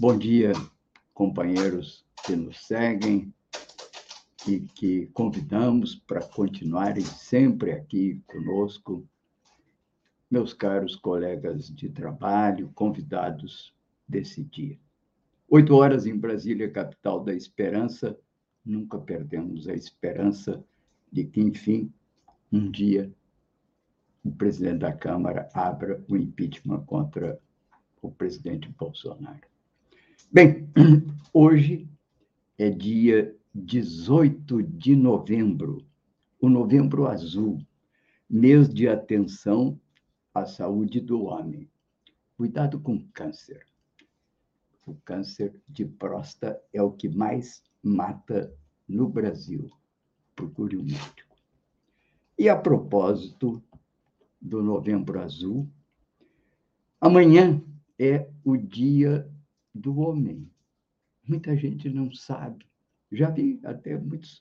Bom dia, companheiros que nos seguem e que convidamos para continuarem sempre aqui conosco, meus caros colegas de trabalho, convidados desse dia. Oito horas em Brasília, capital da esperança, nunca perdemos a esperança de que, enfim, um dia o presidente da Câmara abra o impeachment contra o presidente Bolsonaro. Bem, hoje é dia 18 de novembro, o Novembro Azul, mês de atenção à saúde do homem. Cuidado com câncer. O câncer de próstata é o que mais mata no Brasil. Procure um médico. E a propósito do Novembro Azul, amanhã é o dia do homem. Muita gente não sabe. Já vi até muitos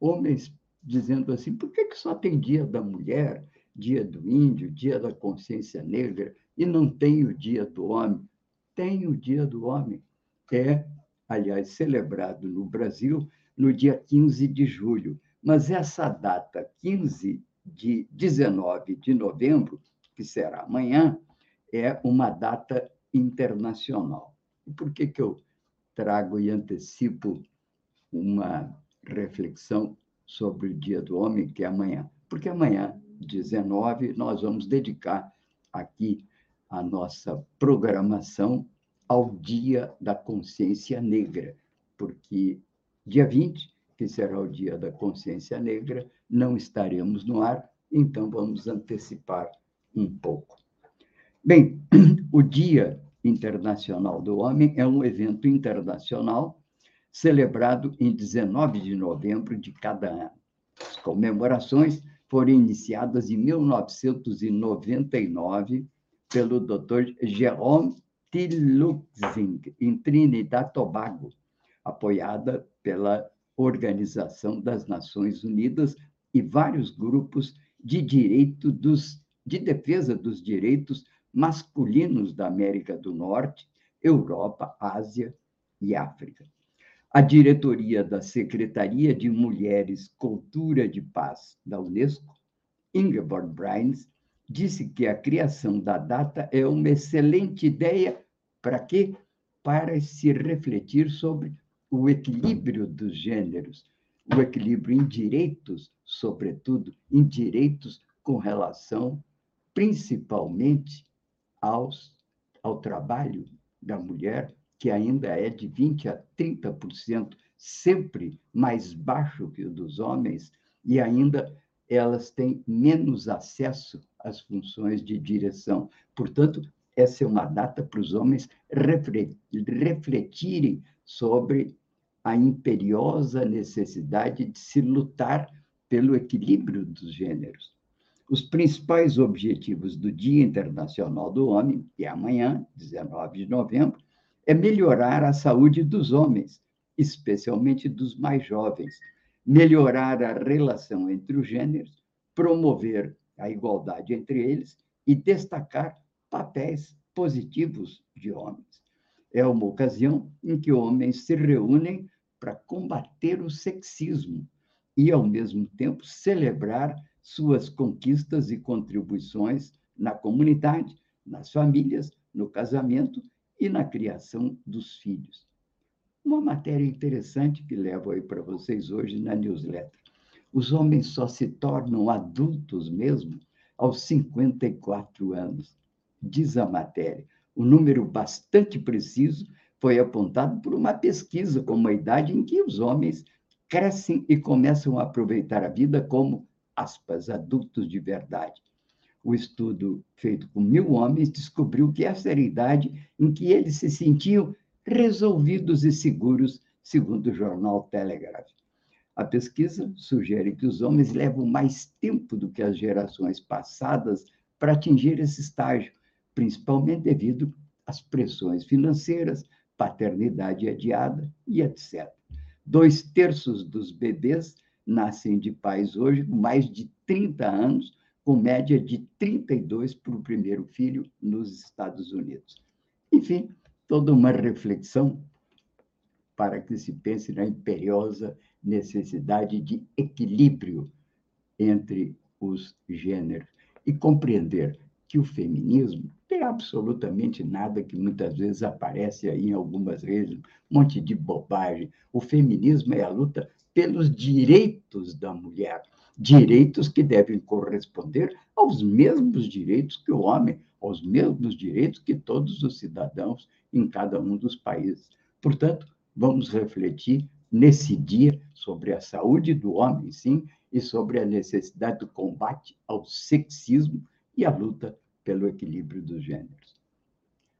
homens dizendo assim: por que, que só tem dia da mulher, dia do índio, dia da consciência negra e não tem o dia do homem? Tem o dia do homem. É, aliás, celebrado no Brasil no dia 15 de julho. Mas essa data, 15 de 19 de novembro, que será amanhã, é uma data internacional. E por que, que eu trago e antecipo uma reflexão sobre o Dia do Homem, que é amanhã? Porque amanhã, 19, nós vamos dedicar aqui a nossa programação ao Dia da Consciência Negra, porque dia 20, que será o Dia da Consciência Negra, não estaremos no ar, então vamos antecipar um pouco. Bem, o Dia Internacional do Homem é um evento internacional celebrado em 19 de novembro de cada ano. As comemorações foram iniciadas em 1999 pelo Dr. Jerome Tiluxing, em Trinidad Tobago, apoiada pela Organização das Nações Unidas e vários grupos de direito dos, de defesa dos direitos masculinos da América do Norte, Europa, Ásia e África. A diretoria da Secretaria de Mulheres, Cultura de Paz da Unesco, Ingeborg Brains, disse que a criação da data é uma excelente ideia para quê? Para se refletir sobre o equilíbrio dos gêneros, o equilíbrio em direitos, sobretudo em direitos com relação principalmente aos, ao trabalho da mulher, que ainda é de 20% a 30%, sempre mais baixo que o dos homens, e ainda elas têm menos acesso às funções de direção. Portanto, essa é uma data para os homens refletirem sobre a imperiosa necessidade de se lutar pelo equilíbrio dos gêneros. Os principais objetivos do Dia Internacional do Homem, que é amanhã, 19 de novembro, é melhorar a saúde dos homens, especialmente dos mais jovens, melhorar a relação entre os gêneros, promover a igualdade entre eles e destacar papéis positivos de homens. É uma ocasião em que homens se reúnem para combater o sexismo e, ao mesmo tempo, celebrar suas conquistas e contribuições na comunidade, nas famílias, no casamento e na criação dos filhos. Uma matéria interessante que levo aí para vocês hoje na newsletter. Os homens só se tornam adultos mesmo aos 54 anos, diz a matéria. Um número bastante preciso foi apontado por uma pesquisa como a idade em que os homens crescem e começam a aproveitar a vida como aspas, adultos de verdade. O estudo feito com mil homens descobriu que essa era a idade em que eles se sentiam resolvidos e seguros, segundo o jornal Telegraph. A pesquisa sugere que os homens levam mais tempo do que as gerações passadas para atingir esse estágio, principalmente devido às pressões financeiras, paternidade adiada e etc. Dois terços dos bebês nascem de pais hoje com mais de 30 anos, com média de 32 para o primeiro filho nos Estados Unidos. Enfim, toda uma reflexão para que se pense na imperiosa necessidade de equilíbrio entre os gêneros e compreender que o feminismo tem absolutamente nada que muitas vezes aparece aí em algumas redes, um monte de bobagem. O feminismo é a luta pelos direitos da mulher, direitos que devem corresponder aos mesmos direitos que o homem, aos mesmos direitos que todos os cidadãos em cada um dos países. Portanto, vamos refletir nesse dia sobre a saúde do homem, sim, e sobre a necessidade do combate ao sexismo e a luta pelo equilíbrio dos gêneros.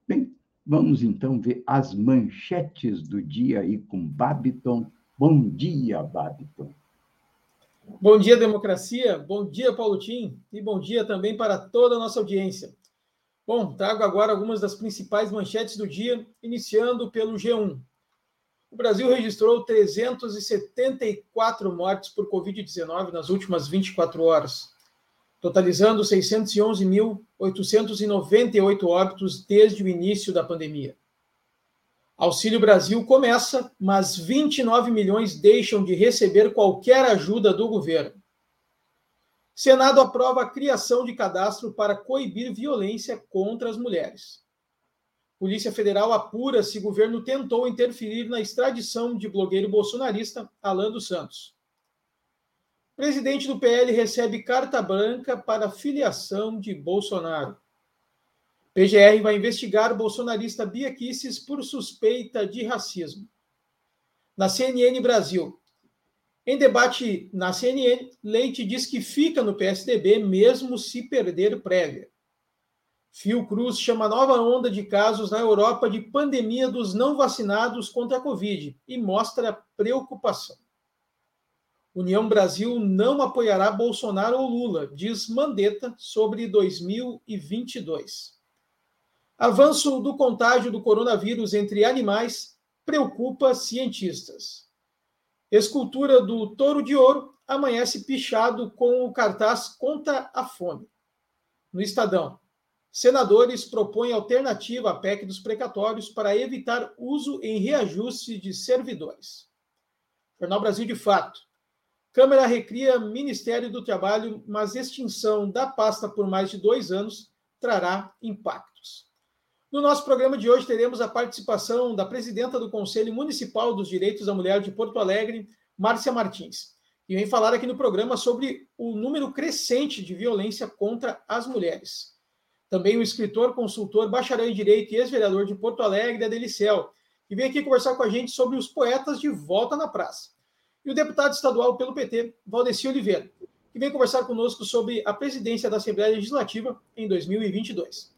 Bem, vamos então ver as manchetes do dia aí com Babiton. Bom dia, Babiton. Bom dia, democracia. Bom dia, Paulo Tim. E bom dia também para toda a nossa audiência. Bom, trago agora algumas das principais manchetes do dia, iniciando pelo G1. O Brasil registrou 374 mortes por Covid-19 nas últimas 24 horas, totalizando 611.898 óbitos desde o início da pandemia. Auxílio Brasil começa, mas 29 milhões deixam de receber qualquer ajuda do governo. Senado aprova a criação de cadastro para coibir violência contra as mulheres. Polícia Federal apura se governo tentou interferir na extradição de blogueiro bolsonarista Alan dos Santos. Presidente do PL recebe carta branca para filiação de Bolsonaro. PGR vai investigar o bolsonarista Bia Kicis por suspeita de racismo. Na CNN Brasil. Em debate na CNN, Leite diz que fica no PSDB mesmo se perder prévia. Fiocruz chama nova onda de casos na Europa de pandemia dos não vacinados contra a Covid e mostra preocupação. União Brasil não apoiará Bolsonaro ou Lula, diz Mandetta sobre 2022. Avanço do contágio do coronavírus entre animais preocupa cientistas. Escultura do Touro de Ouro amanhece pichado com o cartaz Contra a Fome. No Estadão, Senadores propõem alternativa à PEC dos precatórios para evitar uso em reajuste de servidores. Jornal Brasil de Fato. Câmara recria Ministério do Trabalho, mas extinção da pasta por mais de dois anos trará impactos. No nosso programa de hoje, teremos a participação da presidenta do Conselho Municipal dos Direitos da Mulher de Porto Alegre, Márcia Martins, e vem falar aqui no programa sobre o número crescente de violência contra as mulheres. Também o escritor, consultor, bacharel em Direito e ex-vereador de Porto Alegre, Adelicel, que vem aqui conversar com a gente sobre os poetas de volta na praça. E o deputado estadual pelo PT, Valdeci Oliveira, que vem conversar conosco sobre a presidência da Assembleia Legislativa em 2022.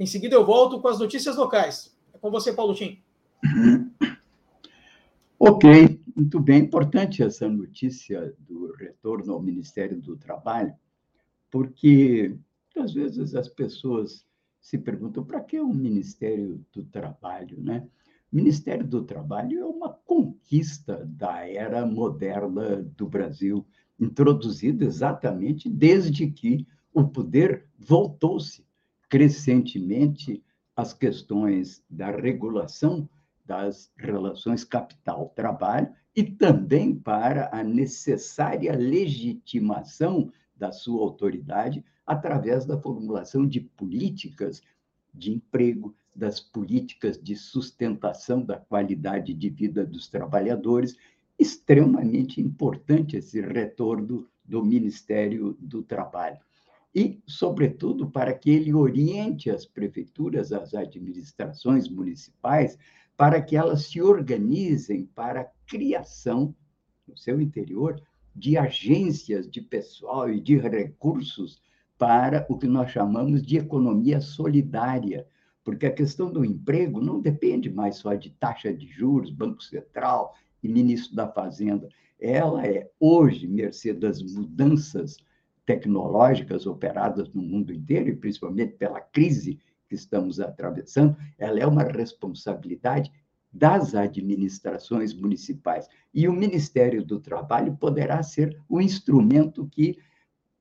Em seguida, eu volto com as notícias locais. É com você, Paulo Tim. Ok, muito bem. Importante essa notícia do retorno ao Ministério do Trabalho, porque às vezes as pessoas se perguntam para que o Ministério do Trabalho, né? O Ministério do Trabalho é uma conquista da era moderna do Brasil, introduzida exatamente desde que o poder voltou-se crescentemente às questões da regulação das relações capital-trabalho e também para a necessária legitimação da sua autoridade através da formulação de políticas de emprego, das políticas de sustentação da qualidade de vida dos trabalhadores. Extremamente importante esse retorno do Ministério do Trabalho. E, sobretudo, para que ele oriente as prefeituras, as administrações municipais, para que elas se organizem para a criação, no seu interior, de agências de pessoal e de recursos para o que nós chamamos de economia solidária, porque a questão do emprego não depende mais só de taxa de juros, Banco Central e ministro da Fazenda. Ela é, hoje, mercê das mudanças tecnológicas operadas no mundo inteiro, e principalmente pela crise que estamos atravessando, ela é uma responsabilidade das administrações municipais. E o Ministério do Trabalho poderá ser o instrumento que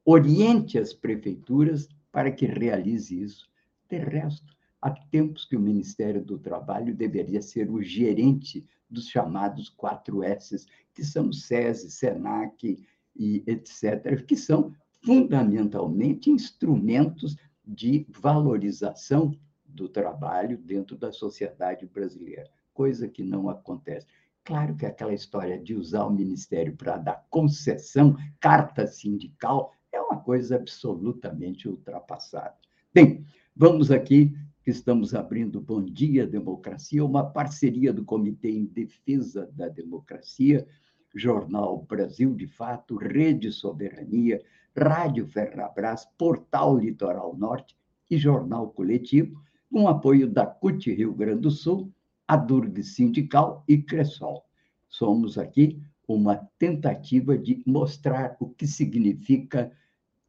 oriente as prefeituras para que realize isso. De resto, há tempos que o Ministério do Trabalho deveria ser o gerente dos chamados 4S, que são SESI, SENAC e etc., que são fundamentalmente instrumentos de valorização do trabalho dentro da sociedade brasileira, coisa que não acontece. Claro que aquela história de usar o ministério para dar concessão, carta sindical, é uma coisa absolutamente ultrapassada. Bem, vamos aqui, que estamos abrindo Bom Dia Democracia, uma parceria do Comitê em Defesa da Democracia, Jornal Brasil de Fato, Rede Soberania, Rádio Ferrabras, Portal Litoral Norte e Jornal Coletivo, com apoio da CUT Rio Grande do Sul, a Durg Sindical e Cressol. Somos aqui uma tentativa de mostrar o que significa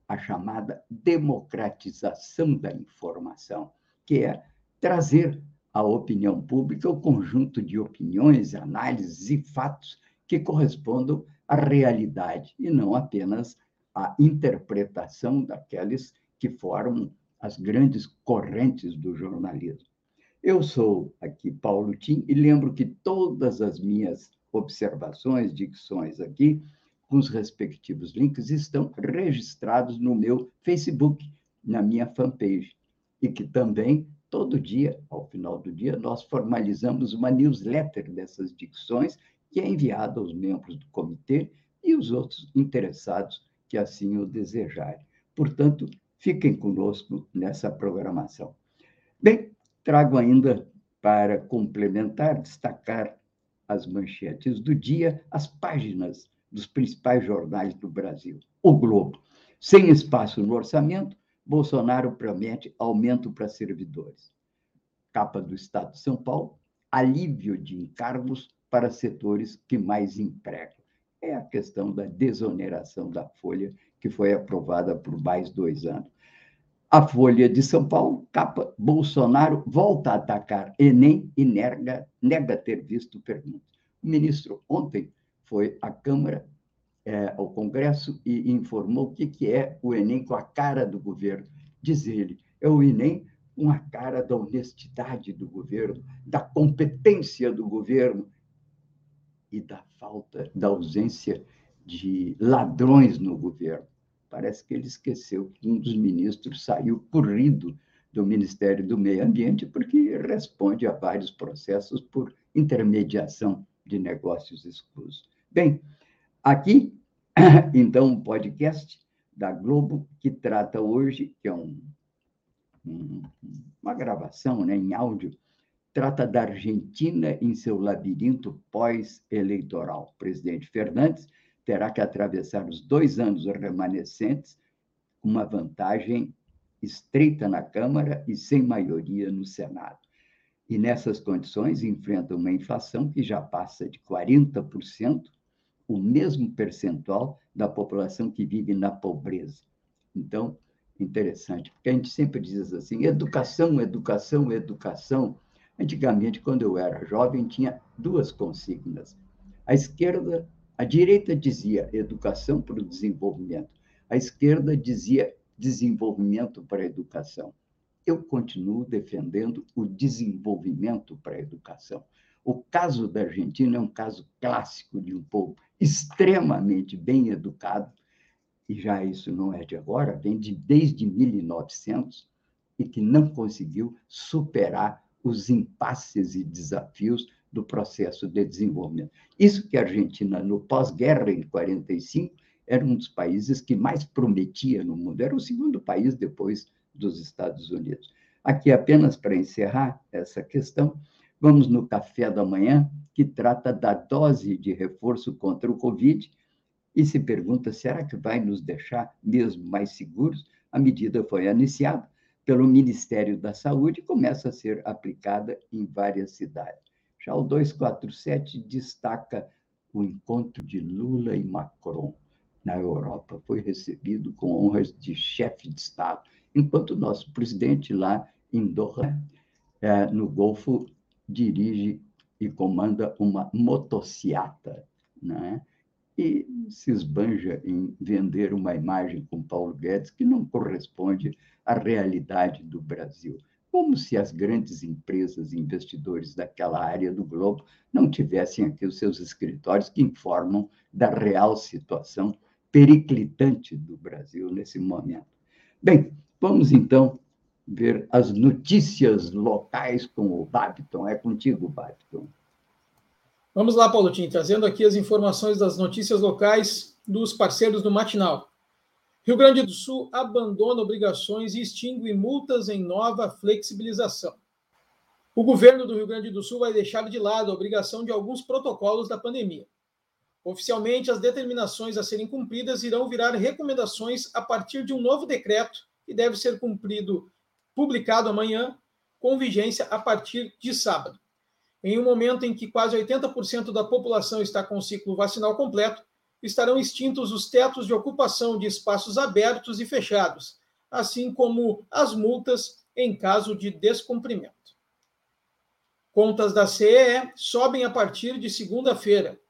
a chamada democratização da informação, que é trazer à opinião pública o conjunto de opiniões, análises e fatos que correspondam à realidade e não apenas à interpretação daqueles que formam as grandes correntes do jornalismo. Eu sou aqui Paulo Tim e lembro que todas as minhas observações, dicções aqui, com os respectivos links, estão registrados no meu Facebook, na minha fanpage. E que também, todo dia, ao final do dia, nós formalizamos uma newsletter dessas dicções, que é enviada aos membros do comitê e os outros interessados que assim o desejarem. Portanto, fiquem conosco nessa programação. Bem, trago ainda para complementar, destacar as manchetes do dia, as páginas dos principais jornais do Brasil. O Globo. Sem espaço no orçamento, Bolsonaro promete aumento para servidores. Capa do Estado de São Paulo, alívio de encargos para setores que mais empregam. É a questão da desoneração da folha, que foi aprovada por mais dois anos. A Folha de São Paulo, capa, Bolsonaro volta a atacar Enem e nega, nega ter visto perguntas. O ministro ontem foi à Câmara, é, ao Congresso, e informou o que, que é o Enem com a cara do governo. Diz ele, é o Enem com a cara da honestidade do governo, da competência do governo e da falta, da ausência de ladrões no governo. Parece que ele esqueceu que um dos ministros saiu corrido do Ministério do Meio Ambiente porque responde a vários processos por intermediação de negócios exclusos. Bem, aqui, então, um podcast da Globo que trata hoje, que é um, um, uma gravação né, em áudio, trata da Argentina em seu labirinto pós-eleitoral. O presidente Fernandes terá que atravessar os dois anos remanescentes com uma vantagem estreita na Câmara e sem maioria no Senado. E nessas condições enfrenta uma inflação que já passa de 40%, o mesmo percentual da população que vive na pobreza. Então, interessante, porque a gente sempre diz assim: educação, educação, educação. Antigamente, quando eu era jovem, tinha duas consignas. A esquerda a direita dizia educação para o desenvolvimento, a esquerda dizia desenvolvimento para a educação. Eu continuo defendendo o desenvolvimento para a educação. O caso da Argentina é um caso clássico de um povo extremamente bem educado, e já isso não é de agora, vem de, desde 1900, e que não conseguiu superar os impasses e desafios do processo de desenvolvimento. Isso que a Argentina, no pós-guerra, em 45, era um dos países que mais prometia no mundo, era o segundo país depois dos Estados Unidos. Aqui, apenas para encerrar essa questão, vamos no café da manhã, que trata da dose de reforço contra o Covid, e se pergunta: será que vai nos deixar mesmo mais seguros? A medida foi anunciada pelo Ministério da Saúde e começa a ser aplicada em várias cidades. Já o 247 destaca o encontro de Lula e Macron na Europa. Foi recebido com honras de chefe de Estado, enquanto o nosso presidente lá em Doha, é, no Golfo, dirige e comanda uma motociata, né? E se esbanja em vender uma imagem com Paulo Guedes que não corresponde à realidade do Brasil. Como se as grandes empresas investidores daquela área do globo não tivessem aqui os seus escritórios que informam da real situação periclitante do Brasil nesse momento. Bem, vamos então ver as notícias locais com o Babiton. É contigo, Babiton. Vamos lá, Paulo Tim, trazendo aqui as informações das notícias locais dos parceiros do Matinal. Rio Grande do Sul abandona obrigações e extingue multas em nova flexibilização. O governo do Rio Grande do Sul vai deixar de lado a obrigação de alguns protocolos da pandemia. Oficialmente, as determinações a serem cumpridas irão virar recomendações a partir de um novo decreto que deve ser cumprido, publicado amanhã, com vigência a partir de sábado. Em um momento em que quase 80% da população está com o ciclo vacinal completo, estarão extintos os tetos de ocupação de espaços abertos e fechados, assim como as multas em caso de descumprimento. Contas da CEE sobem a partir de segunda-feira.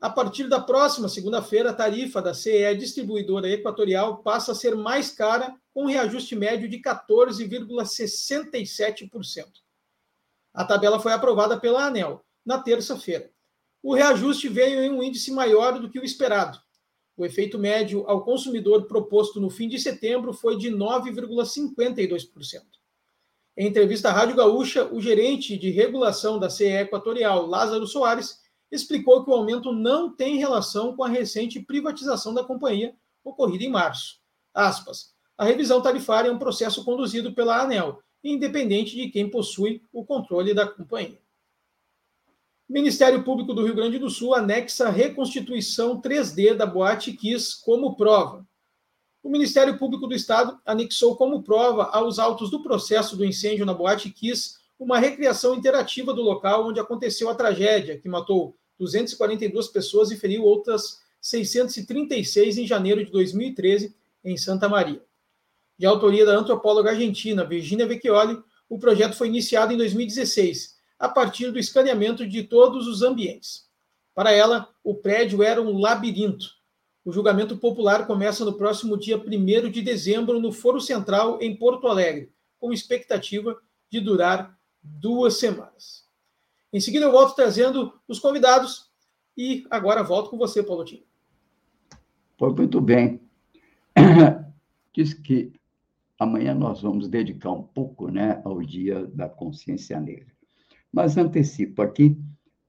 A partir da próxima segunda-feira, a tarifa da CEE Distribuidora Equatorial passa a ser mais cara, com um reajuste médio de 14,67%. A tabela foi aprovada pela ANEL na terça-feira. O reajuste veio em um índice maior do que o esperado. O efeito médio ao consumidor proposto no fim de setembro foi de 9,52%. Em entrevista à Rádio Gaúcha, o gerente de regulação da CE Equatorial, Lázaro Soares, explicou que o aumento não tem relação com a recente privatização da companhia ocorrida em março. Aspas. A revisão tarifária é um processo conduzido pela ANEL independente de quem possui o controle da companhia. O Ministério Público do Rio Grande do Sul anexa a reconstituição 3D da Boate Kiss como prova. O Ministério Público do Estado anexou como prova aos autos do processo do incêndio na Boate Kiss uma recriação interativa do local onde aconteceu a tragédia, que matou 242 pessoas e feriu outras 636 em janeiro de 2013 em Santa Maria de autoria da antropóloga argentina Virginia Vecchioli, o projeto foi iniciado em 2016, a partir do escaneamento de todos os ambientes. Para ela, o prédio era um labirinto. O julgamento popular começa no próximo dia 1 de dezembro no Foro Central, em Porto Alegre, com expectativa de durar duas semanas. Em seguida, eu volto trazendo os convidados e agora volto com você, Paulo Tinho. Foi muito bem. Diz que Amanhã nós vamos dedicar um pouco né, ao Dia da Consciência Negra. Mas antecipo aqui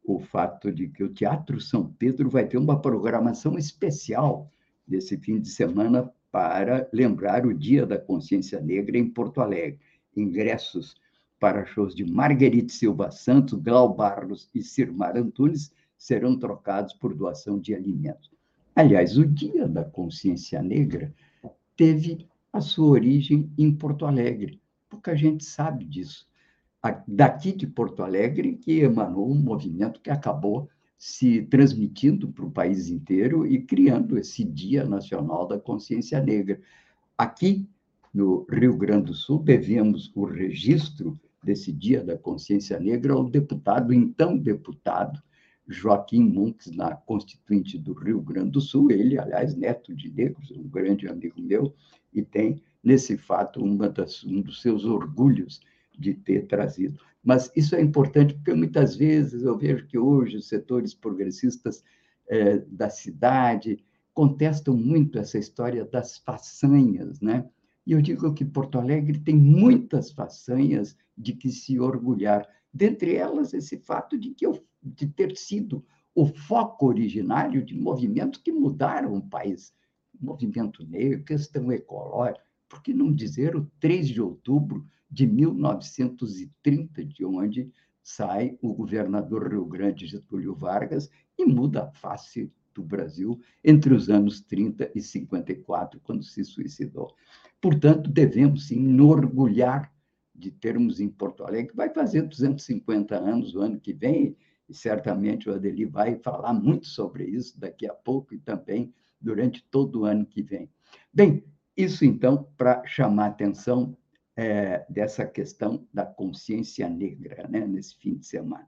o fato de que o Teatro São Pedro vai ter uma programação especial desse fim de semana para lembrar o Dia da Consciência Negra em Porto Alegre. Ingressos para shows de Marguerite Silva Santos, Glau Barros e Cirmar Antunes serão trocados por doação de alimentos. Aliás, o Dia da Consciência Negra teve a sua origem em Porto Alegre. Pouca gente sabe disso. Daqui de Porto Alegre que emanou um movimento que acabou se transmitindo para o país inteiro e criando esse Dia Nacional da Consciência Negra. Aqui, no Rio Grande do Sul, devemos o registro desse Dia da Consciência Negra ao deputado, então deputado, Joaquim Monks, na Constituinte do Rio Grande do Sul, ele, aliás, neto de negros, um grande amigo meu, e tem, nesse fato, das, um dos seus orgulhos de ter trazido. Mas isso é importante porque muitas vezes eu vejo que hoje os setores progressistas é, da cidade contestam muito essa história das façanhas, né? E eu digo que Porto Alegre tem muitas façanhas de que se orgulhar. Dentre elas, esse fato de, que eu, de ter sido o foco originário de movimentos que mudaram o país movimento negro, questão ecológica, por que não dizer o 3 de outubro de 1930, de onde sai o governador Rio Grande Getúlio Vargas e muda a face do Brasil entre os anos 30 e 54, quando se suicidou. Portanto, devemos sim nos orgulhar de termos em Porto Alegre, vai fazer 250 anos o ano que vem, e certamente o Adeli vai falar muito sobre isso daqui a pouco e também durante todo o ano que vem. Bem, isso então para chamar a atenção é, dessa questão da consciência negra, né, nesse fim de semana.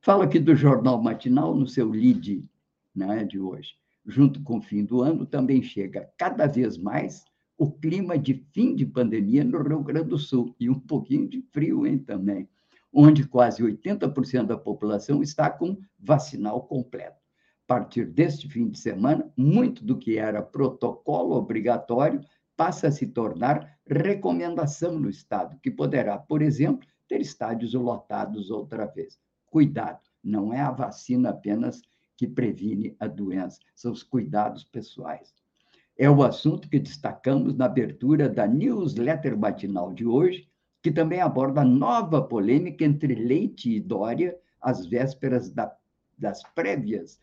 Falo aqui do Jornal Matinal, no seu lead né, de hoje. Junto com o fim do ano, também chega cada vez mais o clima de fim de pandemia no Rio Grande do Sul, e um pouquinho de frio hein, também, onde quase 80% da população está com vacinal completo. A partir deste fim de semana, muito do que era protocolo obrigatório passa a se tornar recomendação no Estado, que poderá, por exemplo, ter estádios lotados outra vez. Cuidado, não é a vacina apenas que previne a doença, são os cuidados pessoais é o assunto que destacamos na abertura da newsletter matinal de hoje, que também aborda a nova polêmica entre Leite e Dória às vésperas da, das prévias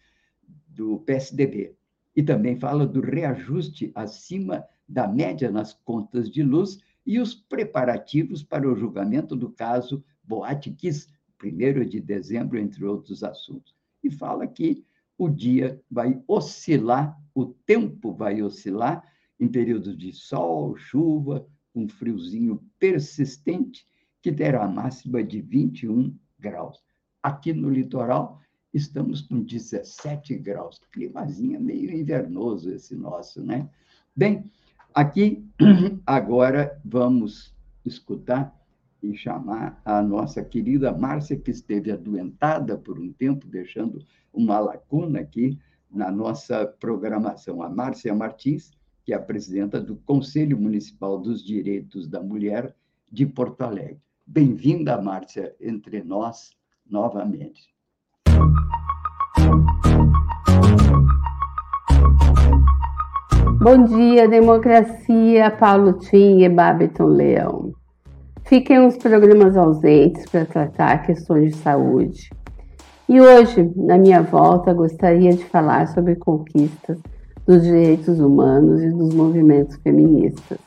do PSDB. E também fala do reajuste acima da média nas contas de luz e os preparativos para o julgamento do caso Boate Kiss, 1 de dezembro, entre outros assuntos. E fala que o dia vai oscilar, o tempo vai oscilar em períodos de sol, chuva, um friozinho persistente, que terá máxima de 21 graus. Aqui no litoral, estamos com 17 graus. Climazinho meio invernoso esse nosso, né? Bem, aqui agora vamos escutar e chamar a nossa querida Márcia, que esteve adoentada por um tempo, deixando uma lacuna aqui na nossa programação. A Márcia Martins, que é a presidenta do Conselho Municipal dos Direitos da Mulher de Porto Alegre. Bem-vinda, Márcia, entre nós novamente. Bom dia, democracia, Paulo Tim e Babiton Leão. Fiquem uns programas ausentes para tratar questões de saúde. E hoje, na minha volta, gostaria de falar sobre conquistas dos direitos humanos e dos movimentos feministas.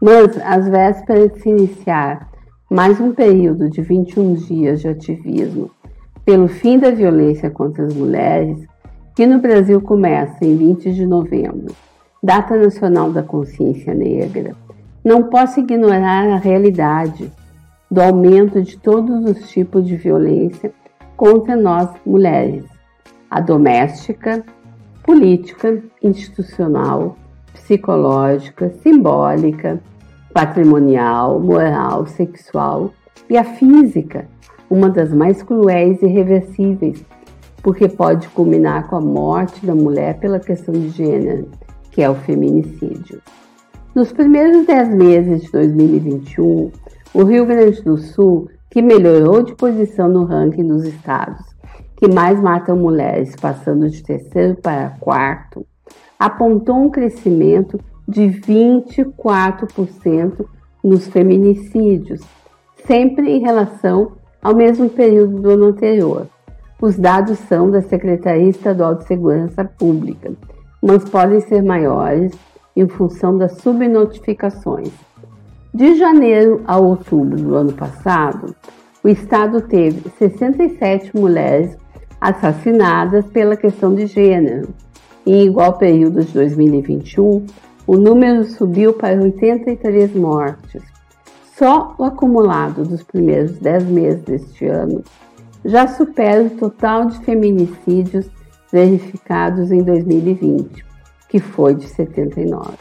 Mas, às vésperas de se iniciar mais um período de 21 dias de ativismo pelo fim da violência contra as mulheres, que no Brasil começa em 20 de novembro, Data Nacional da Consciência Negra, não posso ignorar a realidade do aumento de todos os tipos de violência contra nós mulheres: a doméstica, política, institucional, psicológica, simbólica, patrimonial, moral, sexual e a física, uma das mais cruéis e irreversíveis, porque pode culminar com a morte da mulher pela questão de gênero, que é o feminicídio. Nos primeiros 10 meses de 2021, o Rio Grande do Sul, que melhorou de posição no ranking dos estados que mais matam mulheres, passando de terceiro para quarto, apontou um crescimento de 24% nos feminicídios, sempre em relação ao mesmo período do ano anterior. Os dados são da Secretaria Estadual de Segurança Pública, mas podem ser maiores em função das subnotificações. De janeiro a outubro do ano passado, o Estado teve 67 mulheres assassinadas pela questão de gênero. Em igual período de 2021, o número subiu para 83 mortes. Só o acumulado dos primeiros 10 meses deste ano já supera o total de feminicídios verificados em 2020, que foi de 79.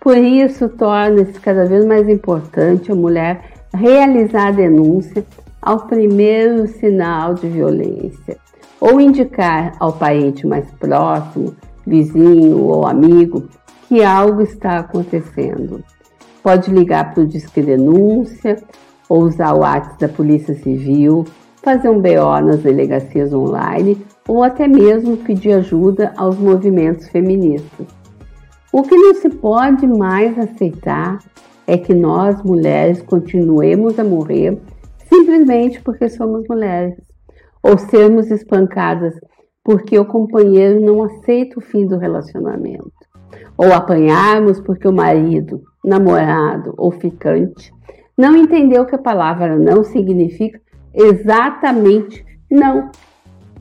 Por isso, torna-se cada vez mais importante a mulher realizar a denúncia ao primeiro sinal de violência ou indicar ao parente mais próximo, vizinho ou amigo, que algo está acontecendo. Pode ligar para o Disque Denúncia ou usar o WhatsApp da Polícia Civil, fazer um BO nas delegacias online ou até mesmo pedir ajuda aos movimentos feministas. O que não se pode mais aceitar é que nós, mulheres, continuemos a morrer simplesmente porque somos mulheres, ou sermos espancadas porque o companheiro não aceita o fim do relacionamento, ou apanharmos porque o marido namorado ou ficante, não entendeu que a palavra não significa exatamente não,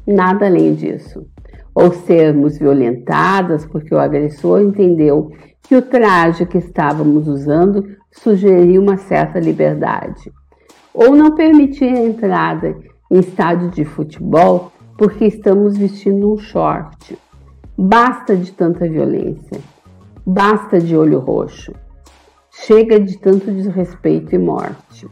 nada além disso. Ou sermos violentadas porque o agressor entendeu que o traje que estávamos usando sugeria uma certa liberdade. Ou não permitir a entrada em estádio de futebol porque estamos vestindo um short. Basta de tanta violência. Basta de olho roxo. Chega de tanto desrespeito e morte.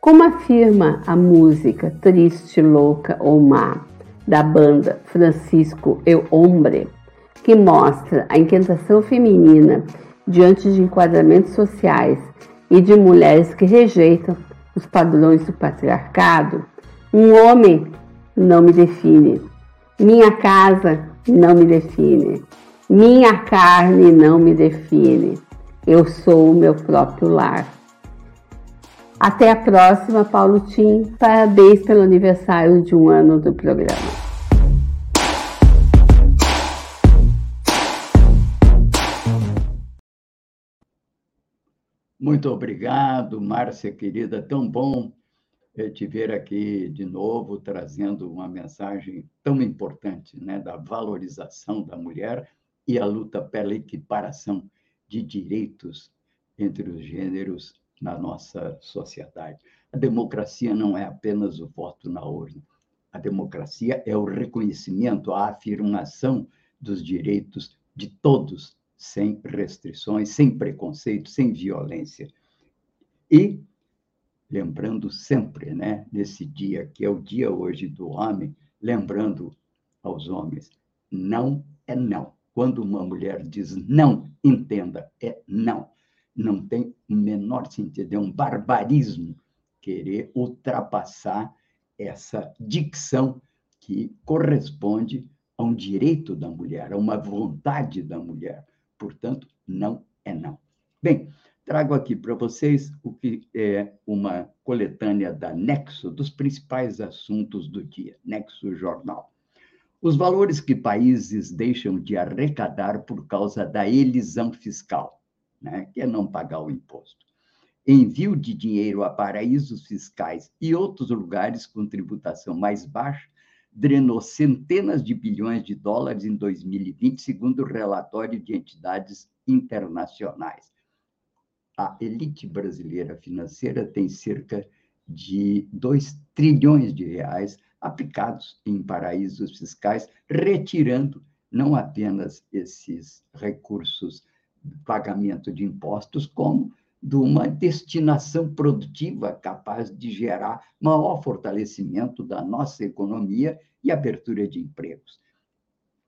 Como afirma a música Triste, Louca ou Má da banda Francisco Eu Hombre, que mostra a inquietação feminina diante de enquadramentos sociais e de mulheres que rejeitam os padrões do patriarcado, um homem não me define, minha casa não me define, minha carne não me define. Eu sou o meu próprio lar. Até a próxima, Paulo Tim. Parabéns pelo aniversário de um ano do programa. Muito obrigado, Márcia querida. Tão bom eh, te ver aqui de novo, trazendo uma mensagem tão importante né, da valorização da mulher e a luta pela equiparação de direitos entre os gêneros na nossa sociedade. A democracia não é apenas o voto na urna. A democracia é o reconhecimento, a afirmação dos direitos de todos, sem restrições, sem preconceito, sem violência. E lembrando sempre, né, nesse dia que é o dia hoje do homem, lembrando aos homens, não é não. Quando uma mulher diz não, entenda, é não. Não tem o menor sentido, é um barbarismo querer ultrapassar essa dicção que corresponde a um direito da mulher, a uma vontade da mulher. Portanto, não é não. Bem, trago aqui para vocês o que é uma coletânea da Nexo dos principais assuntos do dia, Nexo Jornal. Os valores que países deixam de arrecadar por causa da elisão fiscal, né, que é não pagar o imposto. Envio de dinheiro a paraísos fiscais e outros lugares com tributação mais baixa drenou centenas de bilhões de dólares em 2020, segundo o relatório de entidades internacionais. A elite brasileira financeira tem cerca de 2 trilhões de reais aplicados em paraísos fiscais, retirando não apenas esses recursos de pagamento de impostos, como de uma destinação produtiva capaz de gerar maior fortalecimento da nossa economia e abertura de empregos.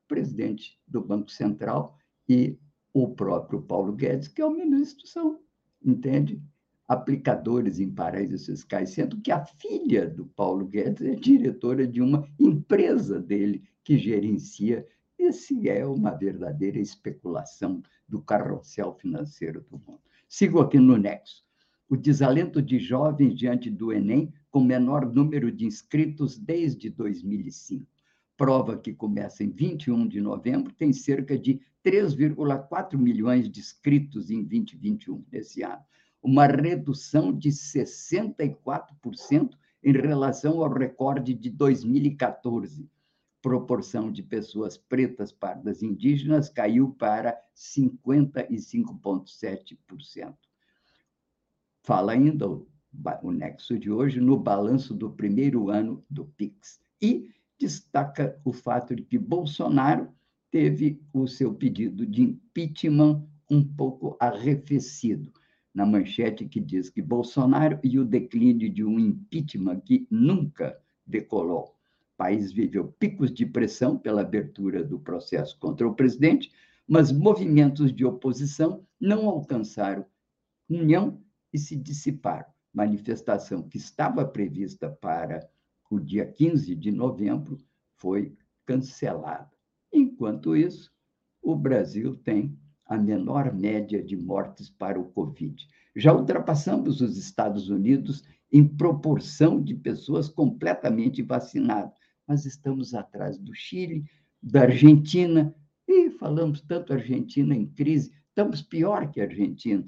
O presidente do Banco Central e o próprio Paulo Guedes, que é o ministro, são, entende? Aplicadores em paraísos fiscais, sendo que a filha do Paulo Guedes é diretora de uma empresa dele que gerencia. Esse é uma verdadeira especulação do carrossel financeiro do mundo. Sigo aqui no Nexo. O desalento de jovens diante do Enem, com menor número de inscritos desde 2005. Prova que começa em 21 de novembro, tem cerca de 3,4 milhões de inscritos em 2021, nesse ano uma redução de 64% em relação ao recorde de 2014. Proporção de pessoas pretas, pardas indígenas caiu para 55,7%. Fala ainda o, o nexo de hoje no balanço do primeiro ano do PIX e destaca o fato de que Bolsonaro teve o seu pedido de impeachment um pouco arrefecido na manchete que diz que Bolsonaro e o declínio de um impeachment que nunca decolou. O país viveu picos de pressão pela abertura do processo contra o presidente, mas movimentos de oposição não alcançaram união e se dissiparam. Manifestação que estava prevista para o dia 15 de novembro foi cancelada. Enquanto isso, o Brasil tem a menor média de mortes para o Covid. Já ultrapassamos os Estados Unidos em proporção de pessoas completamente vacinadas, mas estamos atrás do Chile, da Argentina, e falamos tanto Argentina em crise, estamos pior que a Argentina.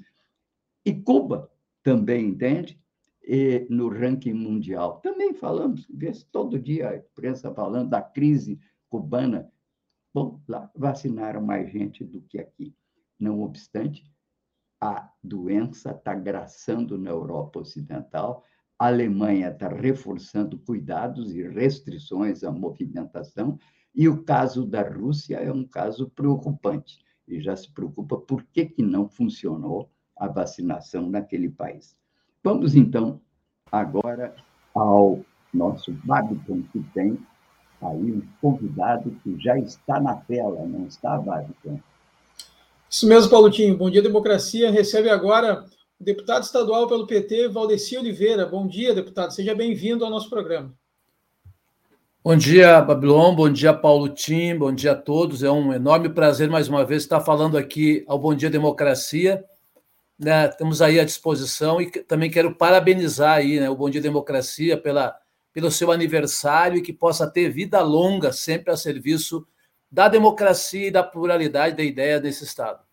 E Cuba também, entende? E no ranking mundial. Também falamos, vê todo dia a imprensa falando da crise cubana. Bom, lá vacinaram mais gente do que aqui. Não obstante, a doença está graçando na Europa Ocidental, a Alemanha está reforçando cuidados e restrições à movimentação, e o caso da Rússia é um caso preocupante, e já se preocupa por que, que não funcionou a vacinação naquele país. Vamos, então, agora ao nosso Babiton, que tem aí um convidado que já está na tela, não está, Babiton? Isso mesmo, Paulotinho. Bom dia, democracia. Recebe agora o deputado estadual pelo PT, Valdeci Oliveira. Bom dia, deputado. Seja bem-vindo ao nosso programa. Bom dia, Babilon. Bom dia, Paulo Tim. Bom dia a todos. É um enorme prazer, mais uma vez, estar falando aqui ao Bom Dia Democracia. Né, temos aí à disposição e também quero parabenizar aí, né, o Bom Dia Democracia pela, pelo seu aniversário e que possa ter vida longa sempre a serviço da democracia e da pluralidade da ideia desse Estado.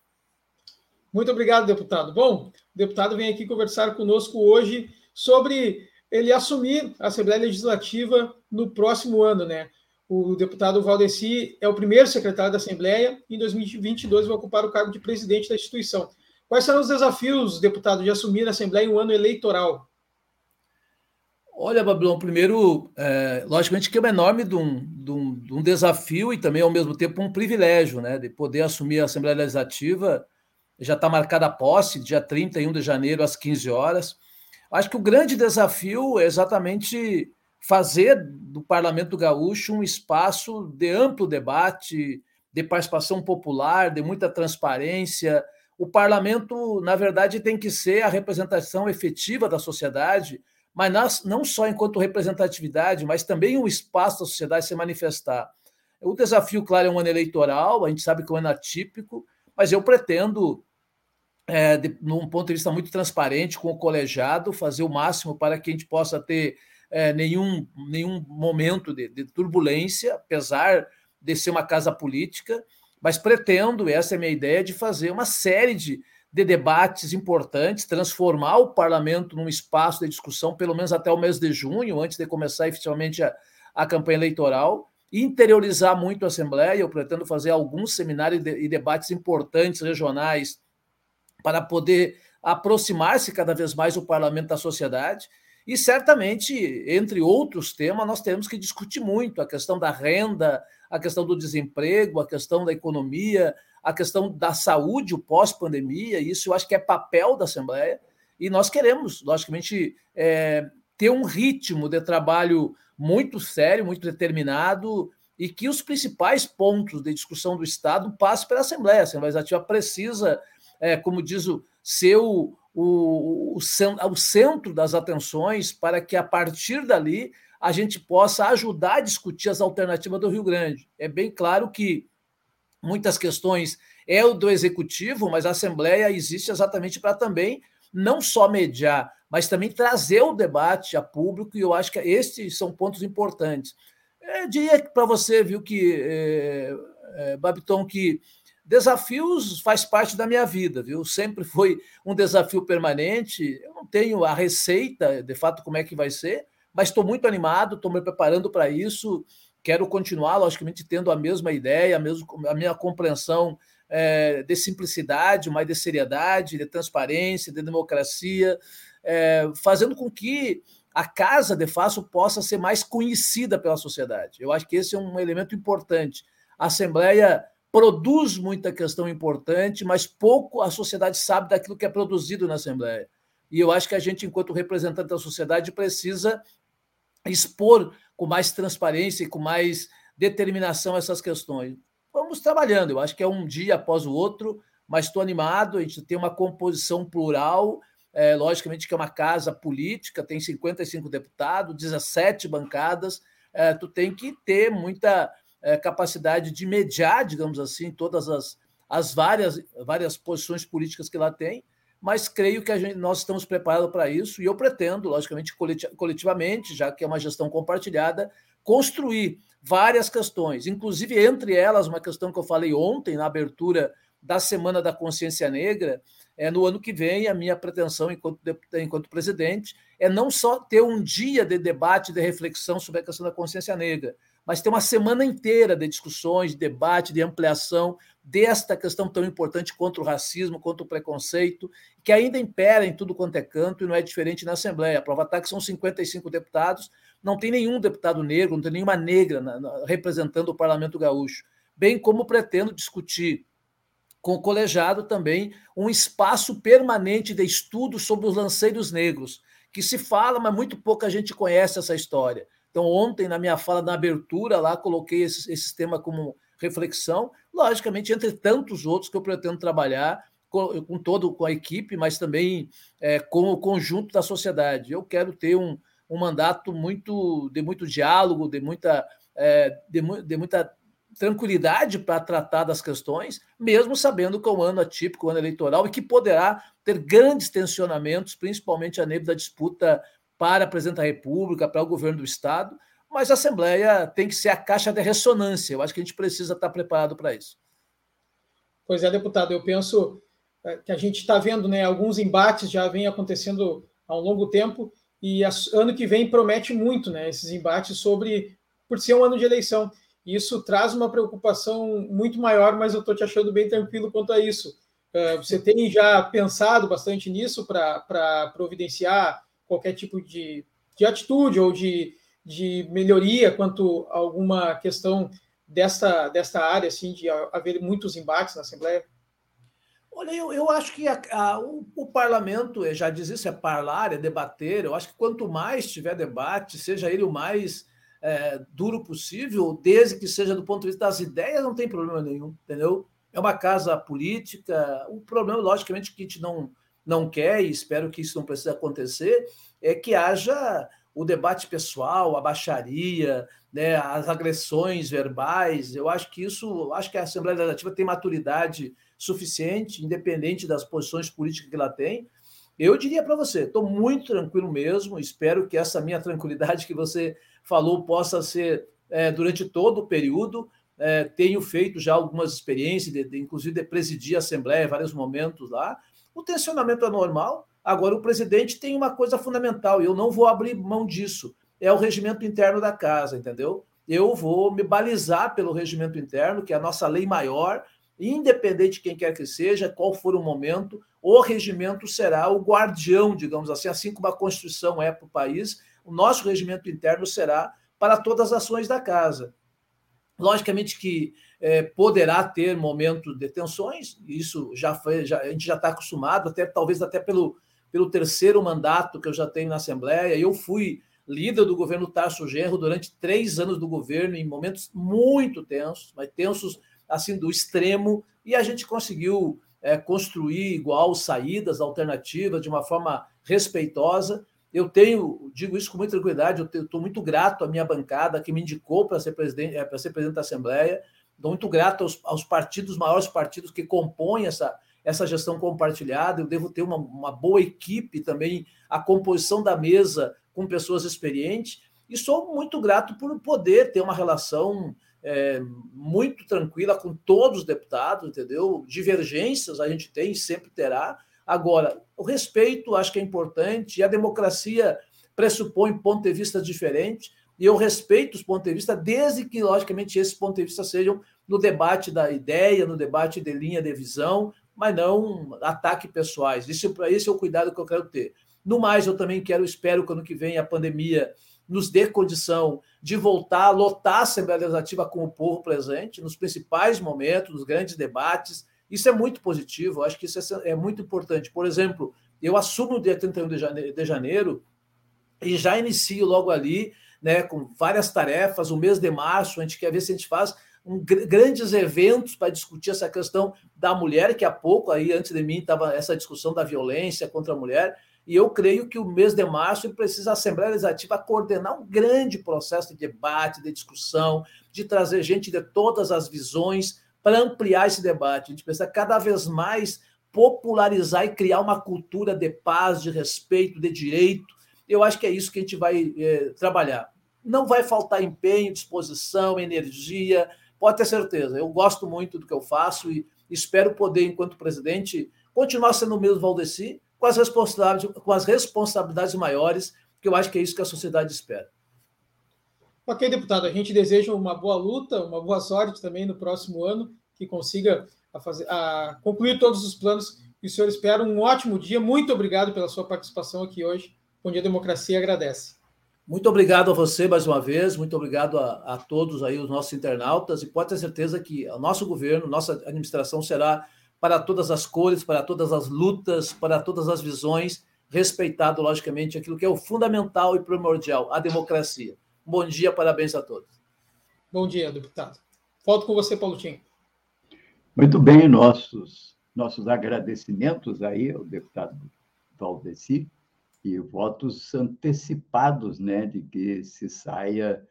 Muito obrigado, deputado. Bom, o deputado vem aqui conversar conosco hoje sobre ele assumir a Assembleia Legislativa no próximo ano, né? O deputado Valdeci é o primeiro secretário da Assembleia e em 2022 vai ocupar o cargo de presidente da instituição. Quais serão os desafios, deputado, de assumir a Assembleia em um ano eleitoral? Olha, Babilão, primeiro, é, logicamente que é um enorme de um, de, um, de um, desafio e também, ao mesmo tempo, um privilégio, né? De poder assumir a Assembleia Legislativa. Já está marcada a posse, dia 31 de janeiro, às 15 horas. Acho que o grande desafio é exatamente fazer do Parlamento Gaúcho um espaço de amplo debate, de participação popular, de muita transparência. O parlamento, na verdade, tem que ser a representação efetiva da sociedade mas não só enquanto representatividade, mas também um espaço da sociedade se manifestar. O desafio, claro, é um ano eleitoral, a gente sabe que é um ano atípico, mas eu pretendo, é, de, num ponto de vista muito transparente, com o colegiado, fazer o máximo para que a gente possa ter é, nenhum, nenhum momento de, de turbulência, apesar de ser uma casa política, mas pretendo, essa é a minha ideia, de fazer uma série de, de debates importantes, transformar o parlamento num espaço de discussão, pelo menos até o mês de junho, antes de começar efetivamente a, a campanha eleitoral, interiorizar muito a Assembleia. Eu pretendo fazer alguns seminários e, de, e debates importantes regionais para poder aproximar-se cada vez mais o parlamento da sociedade. E certamente, entre outros temas, nós temos que discutir muito a questão da renda, a questão do desemprego, a questão da economia, a questão da saúde, o pós-pandemia, isso eu acho que é papel da Assembleia, e nós queremos, logicamente, é, ter um ritmo de trabalho muito sério, muito determinado, e que os principais pontos de discussão do Estado passem pela Assembleia. A Assembleia Legislativa precisa, é, como diz o, ser o, o, o, o centro das atenções para que, a partir dali, a gente possa ajudar a discutir as alternativas do Rio Grande. É bem claro que muitas questões é o do executivo, mas a Assembleia existe exatamente para também não só mediar, mas também trazer o debate a público, e eu acho que estes são pontos importantes. Eu diria para você, viu, que, é, é, Babiton, que desafios faz parte da minha vida, viu? Sempre foi um desafio permanente. Eu não tenho a receita, de fato, como é que vai ser, mas estou muito animado, estou me preparando para isso quero continuar, logicamente, tendo a mesma ideia, a, mesma, a minha compreensão é, de simplicidade, mais de seriedade, de transparência, de democracia, é, fazendo com que a casa de fato possa ser mais conhecida pela sociedade. Eu acho que esse é um elemento importante. A Assembleia produz muita questão importante, mas pouco a sociedade sabe daquilo que é produzido na Assembleia. E eu acho que a gente, enquanto representante da sociedade, precisa expor com mais transparência e com mais determinação essas questões. Vamos trabalhando, eu acho que é um dia após o outro, mas estou animado, a gente tem uma composição plural, é, logicamente que é uma casa política, tem 55 deputados, 17 bancadas, é, tu tem que ter muita é, capacidade de mediar, digamos assim, todas as, as várias, várias posições políticas que lá tem, mas creio que gente, nós estamos preparados para isso e eu pretendo, logicamente, coletivamente, já que é uma gestão compartilhada, construir várias questões, inclusive entre elas uma questão que eu falei ontem na abertura da Semana da Consciência Negra, é, no ano que vem, a minha pretensão enquanto, enquanto presidente é não só ter um dia de debate, de reflexão sobre a questão da consciência negra, mas ter uma semana inteira de discussões, de debate, de ampliação desta questão tão importante contra o racismo, contra o preconceito, que ainda impera em tudo quanto é canto e não é diferente na Assembleia. A prova está que são 55 deputados, não tem nenhum deputado negro, não tem nenhuma negra na, na, representando o Parlamento Gaúcho. Bem como pretendo discutir com o colegiado também um espaço permanente de estudo sobre os lanceiros negros, que se fala, mas muito pouca gente conhece essa história. Então, ontem, na minha fala na abertura, lá coloquei esse, esse tema como reflexão, logicamente, entre tantos outros que eu pretendo trabalhar com, com todo com a equipe, mas também é, com o conjunto da sociedade. Eu quero ter um, um mandato muito de muito diálogo, de muita, é, de, de muita tranquilidade para tratar das questões, mesmo sabendo que é um ano atípico, um ano eleitoral, e que poderá ter grandes tensionamentos, principalmente a nível da disputa para a presidente da República, para o governo do Estado, mas a Assembleia tem que ser a caixa de ressonância. Eu acho que a gente precisa estar preparado para isso. Pois é, deputado, eu penso é, que a gente está vendo, né, alguns embates já vêm acontecendo há um longo tempo e ano que vem promete muito, né, esses embates sobre por ser um ano de eleição. Isso traz uma preocupação muito maior, mas eu estou te achando bem tranquilo quanto a isso. É, você tem já pensado bastante nisso para providenciar qualquer tipo de, de atitude ou de, de melhoria quanto a alguma questão desta, desta área, assim, de haver muitos embates na Assembleia? Olha, eu, eu acho que a, a, o, o, parlamento, já diz isso, é parlamentar, é debater. Eu acho que quanto mais tiver debate, seja ele o mais é, duro possível, desde que seja do ponto de vista das ideias, não tem problema nenhum, entendeu? É uma casa política. O problema, logicamente, que a gente não, não quer, e espero que isso não precise acontecer, é que haja o debate pessoal, a baixaria, né, as agressões verbais. Eu acho que isso, acho que a Assembleia Legislativa tem maturidade suficiente, independente das posições políticas que ela tem. Eu diria para você, estou muito tranquilo mesmo. Espero que essa minha tranquilidade que você falou possa ser é, durante todo o período. É, tenho feito já algumas experiências, de, de, inclusive de presidir a Assembleia em vários momentos lá. O tensionamento é normal. Agora, o presidente tem uma coisa fundamental, e eu não vou abrir mão disso: é o regimento interno da casa, entendeu? Eu vou me balizar pelo regimento interno, que é a nossa lei maior, independente de quem quer que seja, qual for o momento, o regimento será o guardião, digamos assim, assim como a Constituição é para o país, o nosso regimento interno será para todas as ações da casa. Logicamente que é, poderá ter momentos de tensões, isso já foi, já, a gente já está acostumado, até talvez até pelo, pelo terceiro mandato que eu já tenho na Assembleia. Eu fui líder do governo Tarso Genro durante três anos do governo, em momentos muito tensos, mas tensos assim do extremo, e a gente conseguiu é, construir igual saídas alternativas de uma forma respeitosa. Eu tenho, digo isso com muita tranquilidade, eu estou muito grato à minha bancada que me indicou para ser presidente, é, para ser presidente da Assembleia. Estou muito grato aos, aos partidos, maiores partidos que compõem essa, essa gestão compartilhada. Eu devo ter uma, uma boa equipe também, a composição da mesa com pessoas experientes. E sou muito grato por poder ter uma relação é, muito tranquila com todos os deputados, entendeu? Divergências a gente tem, sempre terá. Agora, o respeito acho que é importante, e a democracia pressupõe pontos de vista diferentes, e eu respeito os pontos de vista, desde que, logicamente, esses pontos de vista sejam no debate da ideia, no debate de linha de visão, mas não ataque pessoais. Isso, esse é o cuidado que eu quero ter. No mais, eu também quero, espero que ano que vem a pandemia nos dê condição de voltar a lotar a Assembleia Legislativa com o povo presente, nos principais momentos, nos grandes debates. Isso é muito positivo, acho que isso é, é muito importante. Por exemplo, eu assumo o dia 31 de janeiro, de janeiro e já inicio logo ali né, com várias tarefas. O mês de março, a gente quer ver se a gente faz um, grandes eventos para discutir essa questão da mulher, que há pouco, aí antes de mim, estava essa discussão da violência contra a mulher. E eu creio que o mês de março precisa a Assembleia Legislativa coordenar um grande processo de debate, de discussão, de trazer gente de todas as visões para ampliar esse debate. A gente precisa cada vez mais popularizar e criar uma cultura de paz, de respeito, de direito, eu acho que é isso que a gente vai é, trabalhar. Não vai faltar empenho, disposição, energia, pode ter certeza. Eu gosto muito do que eu faço e Espero poder, enquanto presidente, continuar sendo o mesmo Valdeci, com as responsabilidades, com as responsabilidades maiores, que eu acho que é isso que a sociedade espera. Ok, deputado, a gente deseja uma boa luta, uma boa sorte também no próximo ano, que consiga a fazer, a concluir todos os planos que o senhor espera. Um ótimo dia, muito obrigado pela sua participação aqui hoje. Bom Dia Democracia agradece. Muito obrigado a você mais uma vez, muito obrigado a, a, todos aí, os nossos internautas, e pode ter certeza que o nosso governo, nossa administração será para todas as cores, para todas as lutas, para todas as visões, respeitado, logicamente, aquilo que é o fundamental e primordial, a democracia. Bom dia, parabéns a todos. Bom dia, deputado. Volto com você, Paulo Tim. Muito bem, nossos, nossos agradecimentos aí ao deputado Valdeci e votos antecipados, né, de que se saia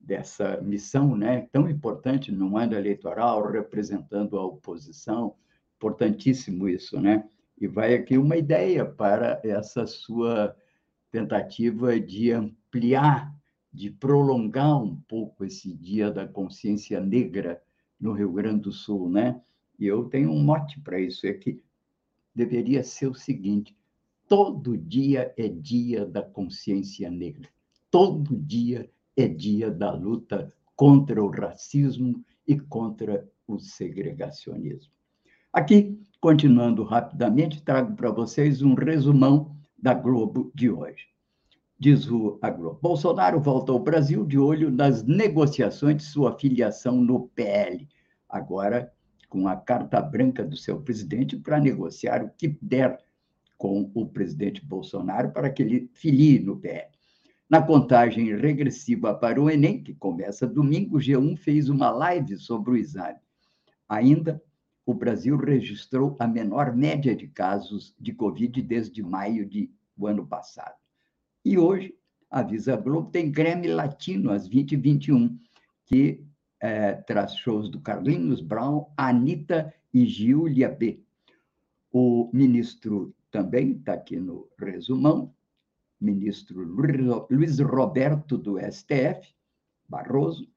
dessa missão, né, tão importante no ano eleitoral, representando a oposição, importantíssimo isso, né? E vai aqui uma ideia para essa sua tentativa de ampliar, de prolongar um pouco esse Dia da Consciência Negra no Rio Grande do Sul, né? E eu tenho um mote para isso, é que deveria ser o seguinte: todo dia é dia da consciência negra. Todo dia é dia da luta contra o racismo e contra o segregacionismo. Aqui, continuando rapidamente, trago para vocês um resumão da Globo de hoje. Diz o a Globo: Bolsonaro volta ao Brasil de olho nas negociações de sua filiação no PL. Agora, com a carta branca do seu presidente para negociar o que der com o presidente Bolsonaro para que ele filie no PL. Na contagem regressiva para o Enem, que começa domingo, o G1 fez uma live sobre o exame. Ainda, o Brasil registrou a menor média de casos de Covid desde maio de, do ano passado. E hoje, a Visa Globo tem Grêmio Latino às 20h21, que é, traz shows do Carlinhos Brown, Anitta e Giulia B. O ministro também está aqui no resumão, ministro Luiz Roberto do STF, Barroso,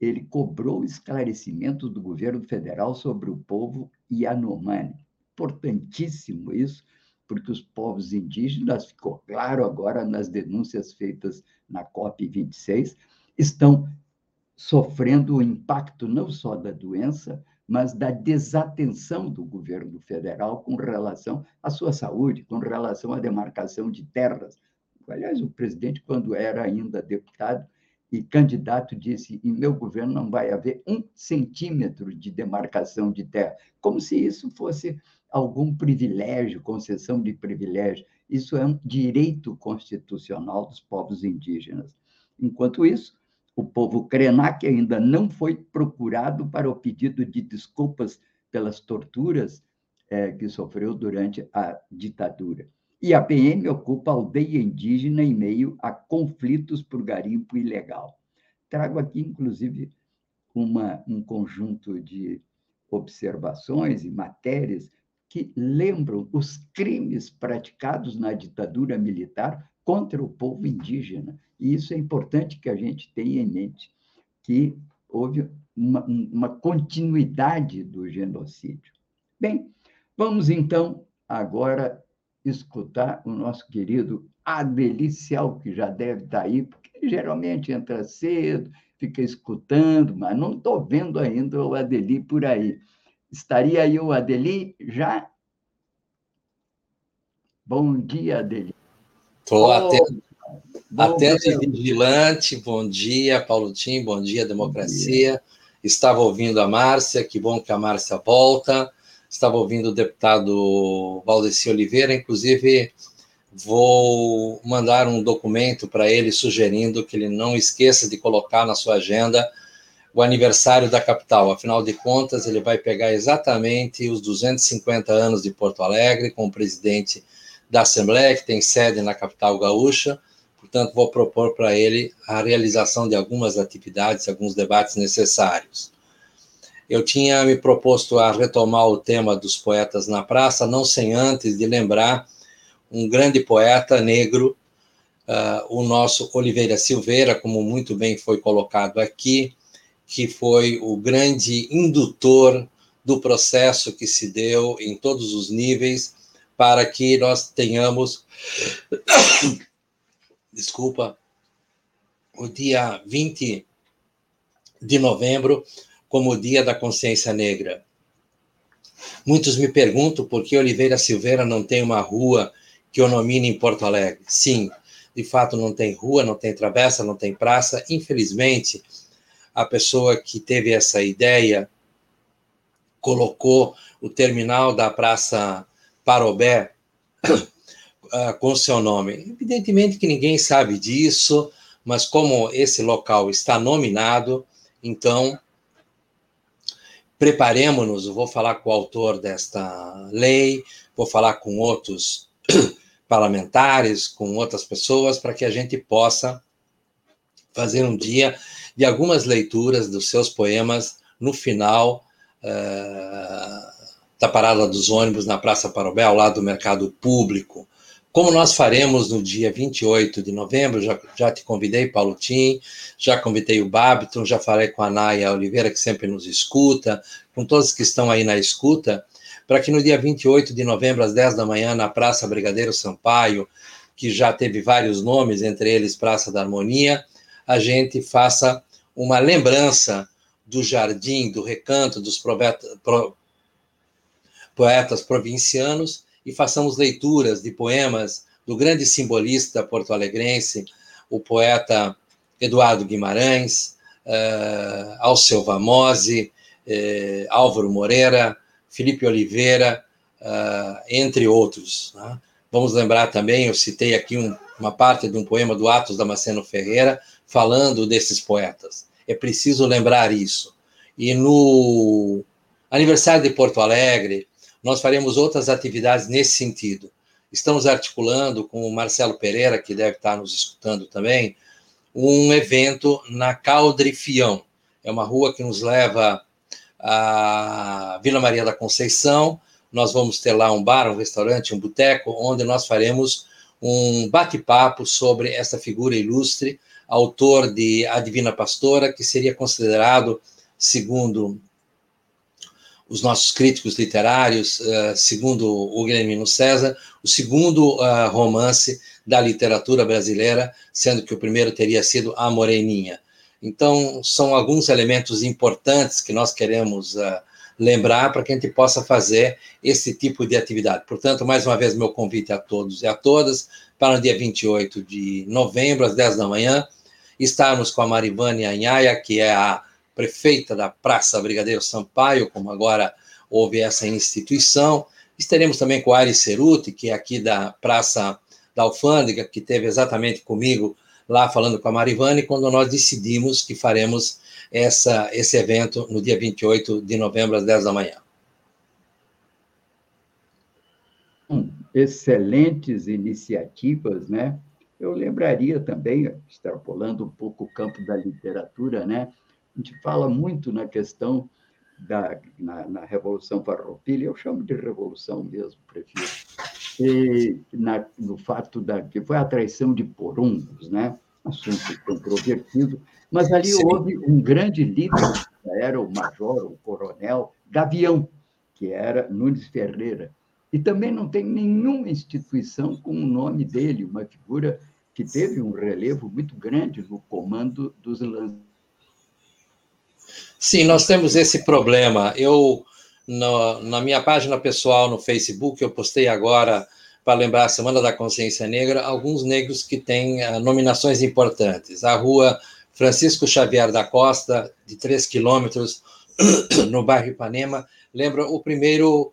ele cobrou esclarecimentos do governo federal sobre o povo Yanomami. Importantíssimo isso, porque os povos indígenas, ficou claro agora nas denúncias feitas na COP26, estão sofrendo o impacto não só da doença, mas da desatenção do governo federal com relação à sua saúde, com relação à demarcação de terras. Aliás, o presidente, quando era ainda deputado e candidato, disse: em meu governo não vai haver um centímetro de demarcação de terra, como se isso fosse algum privilégio, concessão de privilégio. Isso é um direito constitucional dos povos indígenas. Enquanto isso, o povo Krenak ainda não foi procurado para o pedido de desculpas pelas torturas é, que sofreu durante a ditadura. E a PM ocupa a aldeia indígena em meio a conflitos por garimpo ilegal. Trago aqui, inclusive, uma, um conjunto de observações e matérias que lembram os crimes praticados na ditadura militar contra o povo indígena. E isso é importante que a gente tenha em mente, que houve uma, uma continuidade do genocídio. Bem, vamos então agora escutar o nosso querido Adelicial, que já deve estar aí, porque geralmente entra cedo, fica escutando, mas não estou vendo ainda o Adeli por aí. Estaria aí o Adeli já? Bom dia, Adeli. Estou oh, atento, atento e vigilante. Bom dia, Paulo Tim. Bom dia, democracia. Bom dia. Estava ouvindo a Márcia, que bom que a Márcia volta. Estava ouvindo o deputado Valdeci Oliveira, inclusive vou mandar um documento para ele sugerindo que ele não esqueça de colocar na sua agenda o aniversário da capital. Afinal de contas, ele vai pegar exatamente os 250 anos de Porto Alegre com o presidente da Assembleia, que tem sede na capital gaúcha. Portanto, vou propor para ele a realização de algumas atividades, alguns debates necessários. Eu tinha me proposto a retomar o tema dos poetas na praça, não sem antes de lembrar um grande poeta negro, uh, o nosso Oliveira Silveira, como muito bem foi colocado aqui, que foi o grande indutor do processo que se deu em todos os níveis para que nós tenhamos, desculpa, o dia 20 de novembro como o Dia da Consciência Negra. Muitos me perguntam por que Oliveira Silveira não tem uma rua que o nomine em Porto Alegre. Sim, de fato não tem rua, não tem travessa, não tem praça. Infelizmente, a pessoa que teve essa ideia colocou o terminal da Praça Parobé uh, com seu nome. Evidentemente que ninguém sabe disso, mas como esse local está nominado, então preparemos-nos. Vou falar com o autor desta lei, vou falar com outros parlamentares, com outras pessoas, para que a gente possa fazer um dia de algumas leituras dos seus poemas no final uh, da parada dos ônibus na Praça Parobé, ao lado do mercado público. Como nós faremos no dia 28 de novembro, já, já te convidei, Paulo Tim, já convidei o Babiton, já falei com a Naya Oliveira, que sempre nos escuta, com todos que estão aí na escuta, para que no dia 28 de novembro, às 10 da manhã, na Praça Brigadeiro Sampaio, que já teve vários nomes, entre eles Praça da Harmonia, a gente faça uma lembrança do jardim, do recanto dos poetas provincianos e façamos leituras de poemas do grande simbolista porto-alegrense, o poeta Eduardo Guimarães, uh, Alceu Vamose, uh, Álvaro Moreira, Felipe Oliveira, uh, entre outros. Né? Vamos lembrar também, eu citei aqui um, uma parte de um poema do Atos Damasceno Ferreira, falando desses poetas. É preciso lembrar isso. E no aniversário de Porto Alegre, nós faremos outras atividades nesse sentido. Estamos articulando com o Marcelo Pereira, que deve estar nos escutando também, um evento na Caldre Fião. É uma rua que nos leva a Vila Maria da Conceição. Nós vamos ter lá um bar, um restaurante, um boteco, onde nós faremos um bate-papo sobre essa figura ilustre, autor de A Divina Pastora, que seria considerado, segundo os nossos críticos literários, uh, segundo o Guilhermino César, o segundo uh, romance da literatura brasileira, sendo que o primeiro teria sido A Moreninha. Então, são alguns elementos importantes que nós queremos uh, lembrar para que a gente possa fazer esse tipo de atividade. Portanto, mais uma vez, meu convite a todos e a todas para o dia 28 de novembro, às 10 da manhã, estarmos com a Marivane Anhaia, que é a prefeita da Praça Brigadeiro Sampaio, como agora houve essa instituição. Estaremos também com a Ari Ceruti, que é aqui da Praça da Alfândega, que teve exatamente comigo lá falando com a Marivane, quando nós decidimos que faremos essa, esse evento no dia 28 de novembro, às 10 da manhã. Excelentes iniciativas, né? Eu lembraria também, extrapolando um pouco o campo da literatura, né? A gente fala muito na questão da na, na Revolução Farroupilha, eu chamo de revolução mesmo, prefiro e na, no fato da que foi a traição de Porungos, né? assunto controvertido, mas ali Sim. houve um grande líder, era o major, o coronel Gavião, que era Nunes Ferreira. E também não tem nenhuma instituição com o nome dele, uma figura que teve um relevo muito grande no comando dos lançadores. Sim, nós temos esse problema. Eu no, na minha página pessoal no Facebook, eu postei agora, para lembrar a Semana da Consciência Negra, alguns negros que têm uh, nominações importantes. A rua Francisco Xavier da Costa, de 3 quilômetros, no bairro Ipanema, lembra o primeiro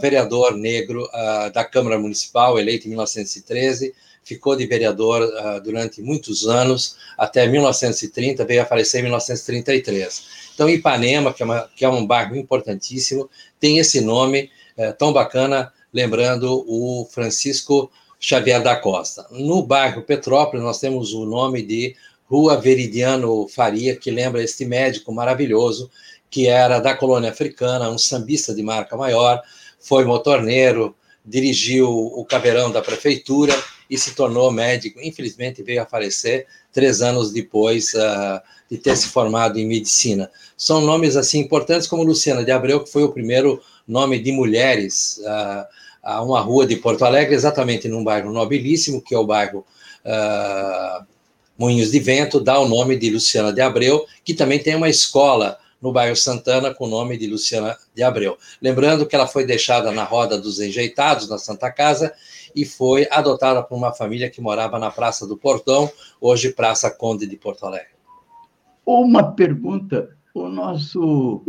vereador negro uh, da Câmara Municipal, eleito em 1913, ficou de vereador uh, durante muitos anos, até 1930, veio a falecer em 1933. Então, Ipanema, que é, uma, que é um bairro importantíssimo, tem esse nome é, tão bacana, lembrando o Francisco Xavier da Costa. No bairro Petrópolis, nós temos o nome de Rua Veridiano Faria, que lembra este médico maravilhoso, que era da colônia africana, um sambista de marca maior, foi motorneiro, dirigiu o caveirão da prefeitura e se tornou médico. Infelizmente, veio a falecer três anos depois uh, de ter se formado em medicina. São nomes assim importantes como Luciana de Abreu, que foi o primeiro nome de mulheres uh, a uma rua de Porto Alegre, exatamente num bairro nobilíssimo, que é o bairro uh, Moinhos de Vento, dá o nome de Luciana de Abreu, que também tem uma escola no bairro Santana com o nome de Luciana de Abreu. Lembrando que ela foi deixada na roda dos enjeitados na Santa Casa e foi adotada por uma família que morava na Praça do Portão, hoje Praça Conde de Porto Alegre. Uma pergunta: o nosso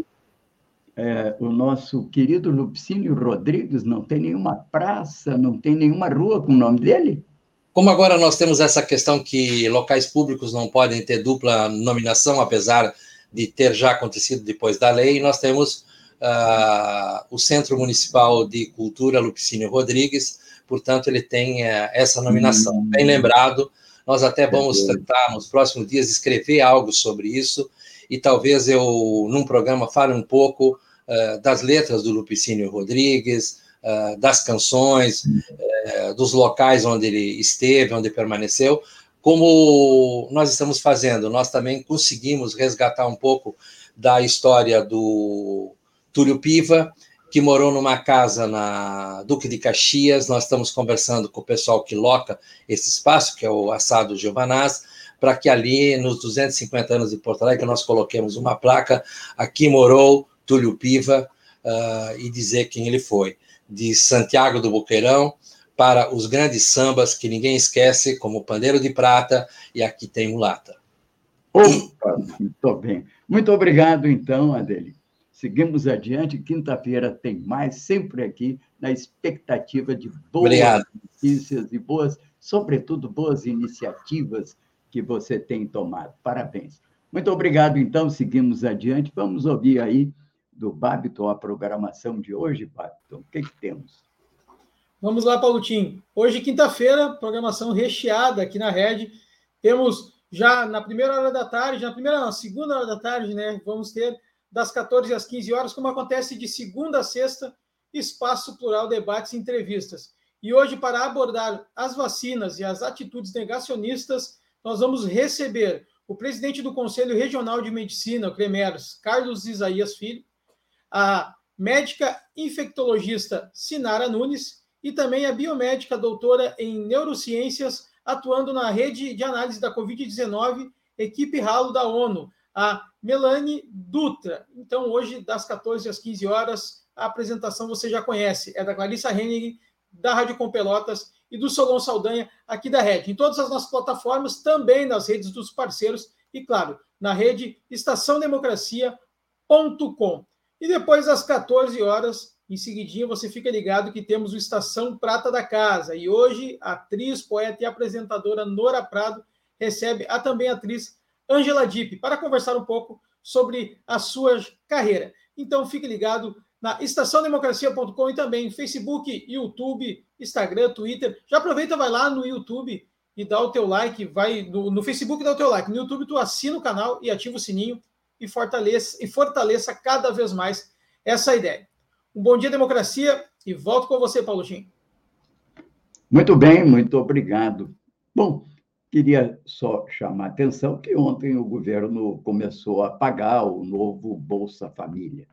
é, o nosso querido Lupicínio Rodrigues não tem nenhuma praça, não tem nenhuma rua com o nome dele? Como agora nós temos essa questão que locais públicos não podem ter dupla nominação, apesar de ter já acontecido depois da lei, nós temos uh, o Centro Municipal de Cultura Lupicínio Rodrigues, portanto, ele tem uh, essa nominação. Hum. Bem lembrado, nós até vamos tentar, nos próximos dias, escrever algo sobre isso, e talvez eu, num programa, fale um pouco uh, das letras do Lupicínio Rodrigues, uh, das canções, uh, dos locais onde ele esteve, onde permaneceu, como nós estamos fazendo. Nós também conseguimos resgatar um pouco da história do Túlio Piva, que morou numa casa na Duque de Caxias. Nós estamos conversando com o pessoal que loca esse espaço, que é o Assado Giovanaz, para que ali, nos 250 anos de Porto Alegre, nós coloquemos uma placa, aqui morou Túlio Piva, uh, e dizer quem ele foi. De Santiago do Boqueirão para os grandes sambas que ninguém esquece, como Pandeiro de Prata e Aqui Tem Mulata. Opa, muito bem. Muito obrigado, então, Adeli. Seguimos adiante. Quinta-feira tem mais, sempre aqui, na expectativa de boas Obrigado. notícias e boas, sobretudo, boas iniciativas que você tem tomado. Parabéns. Muito obrigado, então. Seguimos adiante. Vamos ouvir aí do Babiton a programação de hoje, Babiton. O que, que temos? Vamos lá, Paulotinho. Hoje, quinta-feira, programação recheada aqui na Rede. Temos já na primeira hora da tarde, na primeira, na segunda hora da tarde, né? Vamos ter das 14 às 15 horas, como acontece de segunda a sexta, espaço plural, debates e entrevistas. E hoje, para abordar as vacinas e as atitudes negacionistas, nós vamos receber o presidente do Conselho Regional de Medicina, o CREMERS, Carlos Isaías Filho, a médica infectologista Sinara Nunes e também a biomédica doutora em neurociências, atuando na rede de análise da Covid-19, equipe Ralo da ONU, a Melanie Dutra. Então, hoje, das 14 às 15 horas, a apresentação você já conhece, é da Clarissa Henning, da Rádio Com Pelotas e do Solon Saldanha aqui da rede. Em todas as nossas plataformas, também nas redes dos parceiros e, claro, na rede estaçãodemocracia.com. E depois das 14 horas, em seguidinha, você fica ligado que temos o Estação Prata da Casa. E hoje, a atriz, poeta e apresentadora Nora Prado recebe a também atriz Angela Dipp para conversar um pouco sobre a sua carreira. Então, fique ligado na estaçãodemocracia.com e também Facebook, YouTube, Instagram, Twitter. Já aproveita, vai lá no YouTube e dá o teu like, vai no, no Facebook dá o teu like, no YouTube tu assina o canal e ativa o sininho e fortaleça, e fortaleça cada vez mais essa ideia. Um bom dia, democracia, e volto com você, Paulo Tim. Muito bem, muito obrigado. Bom, queria só chamar a atenção que ontem o governo começou a pagar o novo Bolsa Família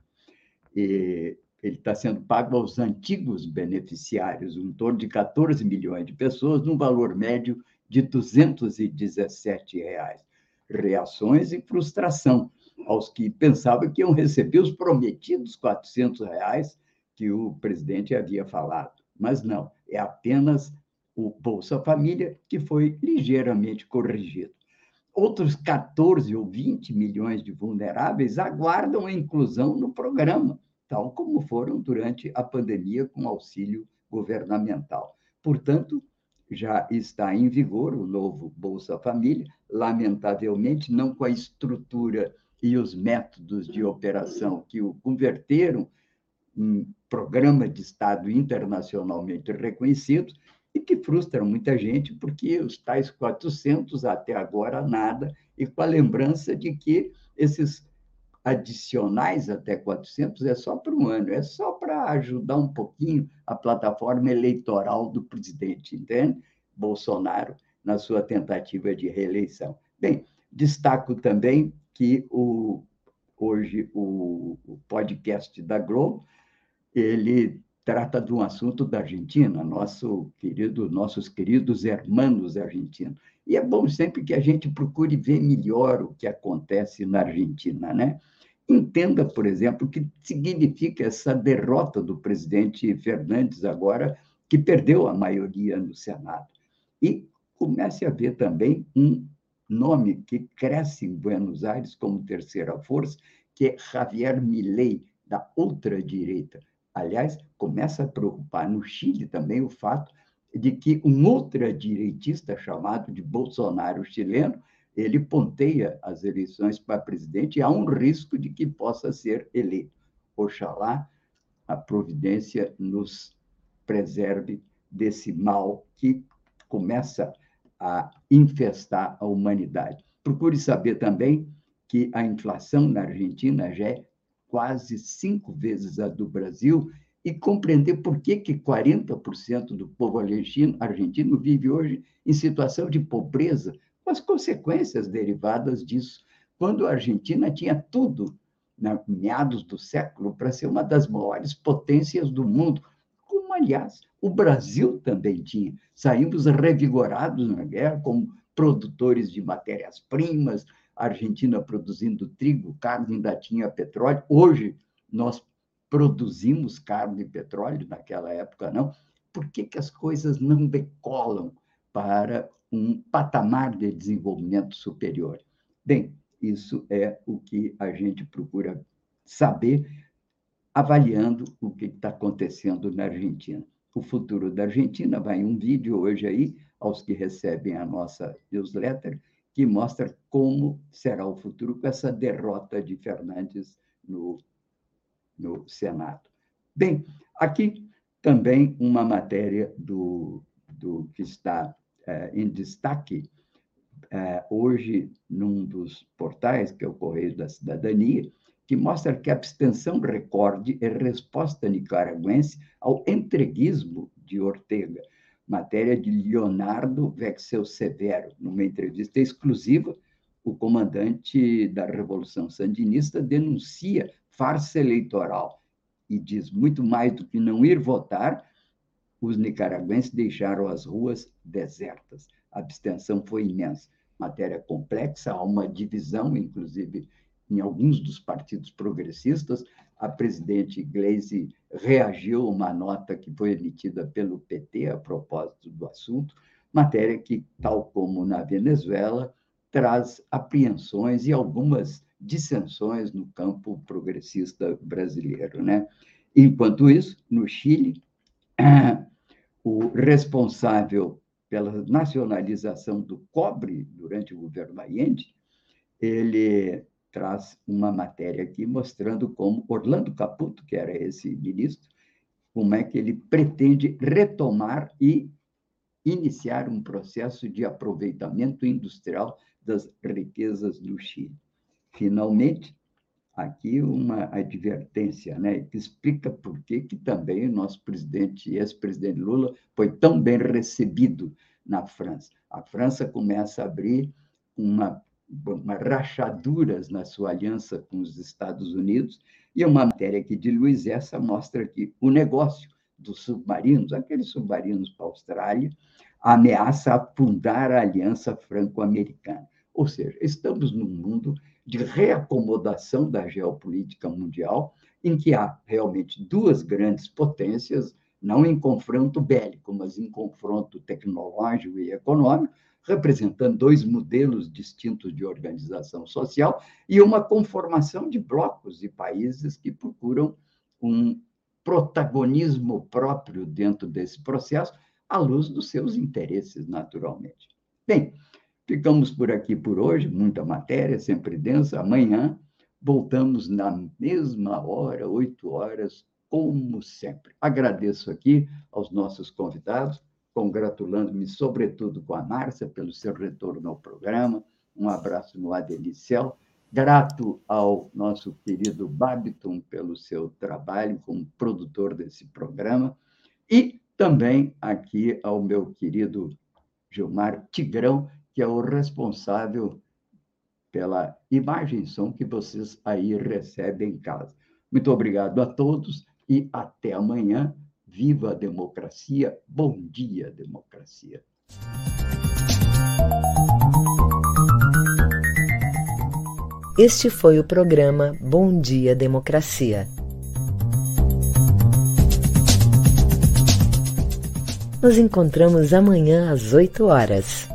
ele está sendo pago aos antigos beneficiários, um torno de 14 milhões de pessoas, num valor médio de 217 reais. Reações e frustração aos que pensavam que iam receber os prometidos 400 reais que o presidente havia falado. Mas não, é apenas o Bolsa Família que foi ligeiramente corrigido. Outros 14 ou 20 milhões de vulneráveis aguardam a inclusão no programa, tal como foram durante a pandemia com auxílio governamental. Portanto, já está em vigor o novo Bolsa Família, lamentavelmente não com a estrutura e os métodos de operação que o converteram em programa de Estado internacionalmente reconhecido, e que frustra muita gente, porque os tais 400 até agora nada, e com a lembrança de que esses adicionais até 400 é só para um ano, é só para ajudar um pouquinho a plataforma eleitoral do presidente, entende? Bolsonaro na sua tentativa de reeleição. Bem, destaco também que o, hoje o, o podcast da Globo ele trata de um assunto da Argentina, nosso querido, nossos queridos hermanos argentinos. E é bom sempre que a gente procure ver melhor o que acontece na Argentina, né? Entenda, por exemplo, o que significa essa derrota do presidente Fernandes agora, que perdeu a maioria no Senado. E comece a ver também um nome que cresce em Buenos Aires como terceira força, que é Javier Milei, da ultradireita. Aliás, começa a preocupar no Chile também o fato de que um ultradireitista chamado de Bolsonaro chileno, ele ponteia as eleições para presidente e há um risco de que possa ser eleito. Oxalá a providência nos preserve desse mal que começa a infestar a humanidade. Procure saber também que a inflação na Argentina já é quase cinco vezes a do Brasil, e compreender por que, que 40% do povo argentino, argentino vive hoje em situação de pobreza, com as consequências derivadas disso. Quando a Argentina tinha tudo, na meados do século, para ser uma das maiores potências do mundo, aliás, o Brasil também tinha. Saímos revigorados na guerra como produtores de matérias-primas, a Argentina produzindo trigo, carne, ainda tinha petróleo. Hoje, nós produzimos carne e petróleo, naquela época não. Por que, que as coisas não decolam para um patamar de desenvolvimento superior? Bem, isso é o que a gente procura saber, avaliando o que está acontecendo na Argentina. O futuro da Argentina vai um vídeo hoje aí, aos que recebem a nossa newsletter, que mostra como será o futuro com essa derrota de Fernandes no, no Senado. Bem, aqui também uma matéria do, do que está é, em destaque é, hoje num dos portais, que é o Correio da Cidadania, que mostra que a abstenção recorde é resposta nicaragüense ao entreguismo de Ortega, matéria de Leonardo Vexel Severo, numa entrevista exclusiva, o comandante da Revolução Sandinista denuncia farsa eleitoral e diz muito mais do que não ir votar, os nicaragüenses deixaram as ruas desertas. A abstenção foi imensa. Matéria complexa, há uma divisão, inclusive, em alguns dos partidos progressistas, a presidente Gleisi reagiu a uma nota que foi emitida pelo PT a propósito do assunto, matéria que, tal como na Venezuela, traz apreensões e algumas dissensões no campo progressista brasileiro. Né? Enquanto isso, no Chile, o responsável pela nacionalização do cobre durante o governo Allende, ele traz uma matéria aqui mostrando como Orlando Caputo, que era esse ministro, como é que ele pretende retomar e iniciar um processo de aproveitamento industrial das riquezas do Chile. Finalmente, aqui uma advertência, né, que explica por que, que também o nosso presidente, ex-presidente Lula, foi tão bem recebido na França. A França começa a abrir uma uma rachaduras na sua aliança com os Estados Unidos, e uma matéria que de Luiz essa mostra que o negócio dos submarinos, aqueles submarinos para a Austrália, ameaça afundar a aliança franco-americana. Ou seja, estamos num mundo de reacomodação da geopolítica mundial, em que há realmente duas grandes potências, não em confronto bélico, mas em confronto tecnológico e econômico, representando dois modelos distintos de organização social e uma conformação de blocos e países que procuram um protagonismo próprio dentro desse processo, à luz dos seus interesses, naturalmente. Bem, ficamos por aqui por hoje, muita matéria, sempre densa. Amanhã voltamos na mesma hora, oito horas, como sempre. Agradeço aqui aos nossos convidados congratulando-me, sobretudo, com a Márcia pelo seu retorno ao programa. Um abraço no Adelicel. Grato ao nosso querido Babiton pelo seu trabalho como produtor desse programa. E também aqui ao meu querido Gilmar Tigrão, que é o responsável pela imagem e som que vocês aí recebem em casa. Muito obrigado a todos e até amanhã. Viva a democracia! Bom dia, democracia! Este foi o programa Bom Dia Democracia. Nos encontramos amanhã às 8 horas.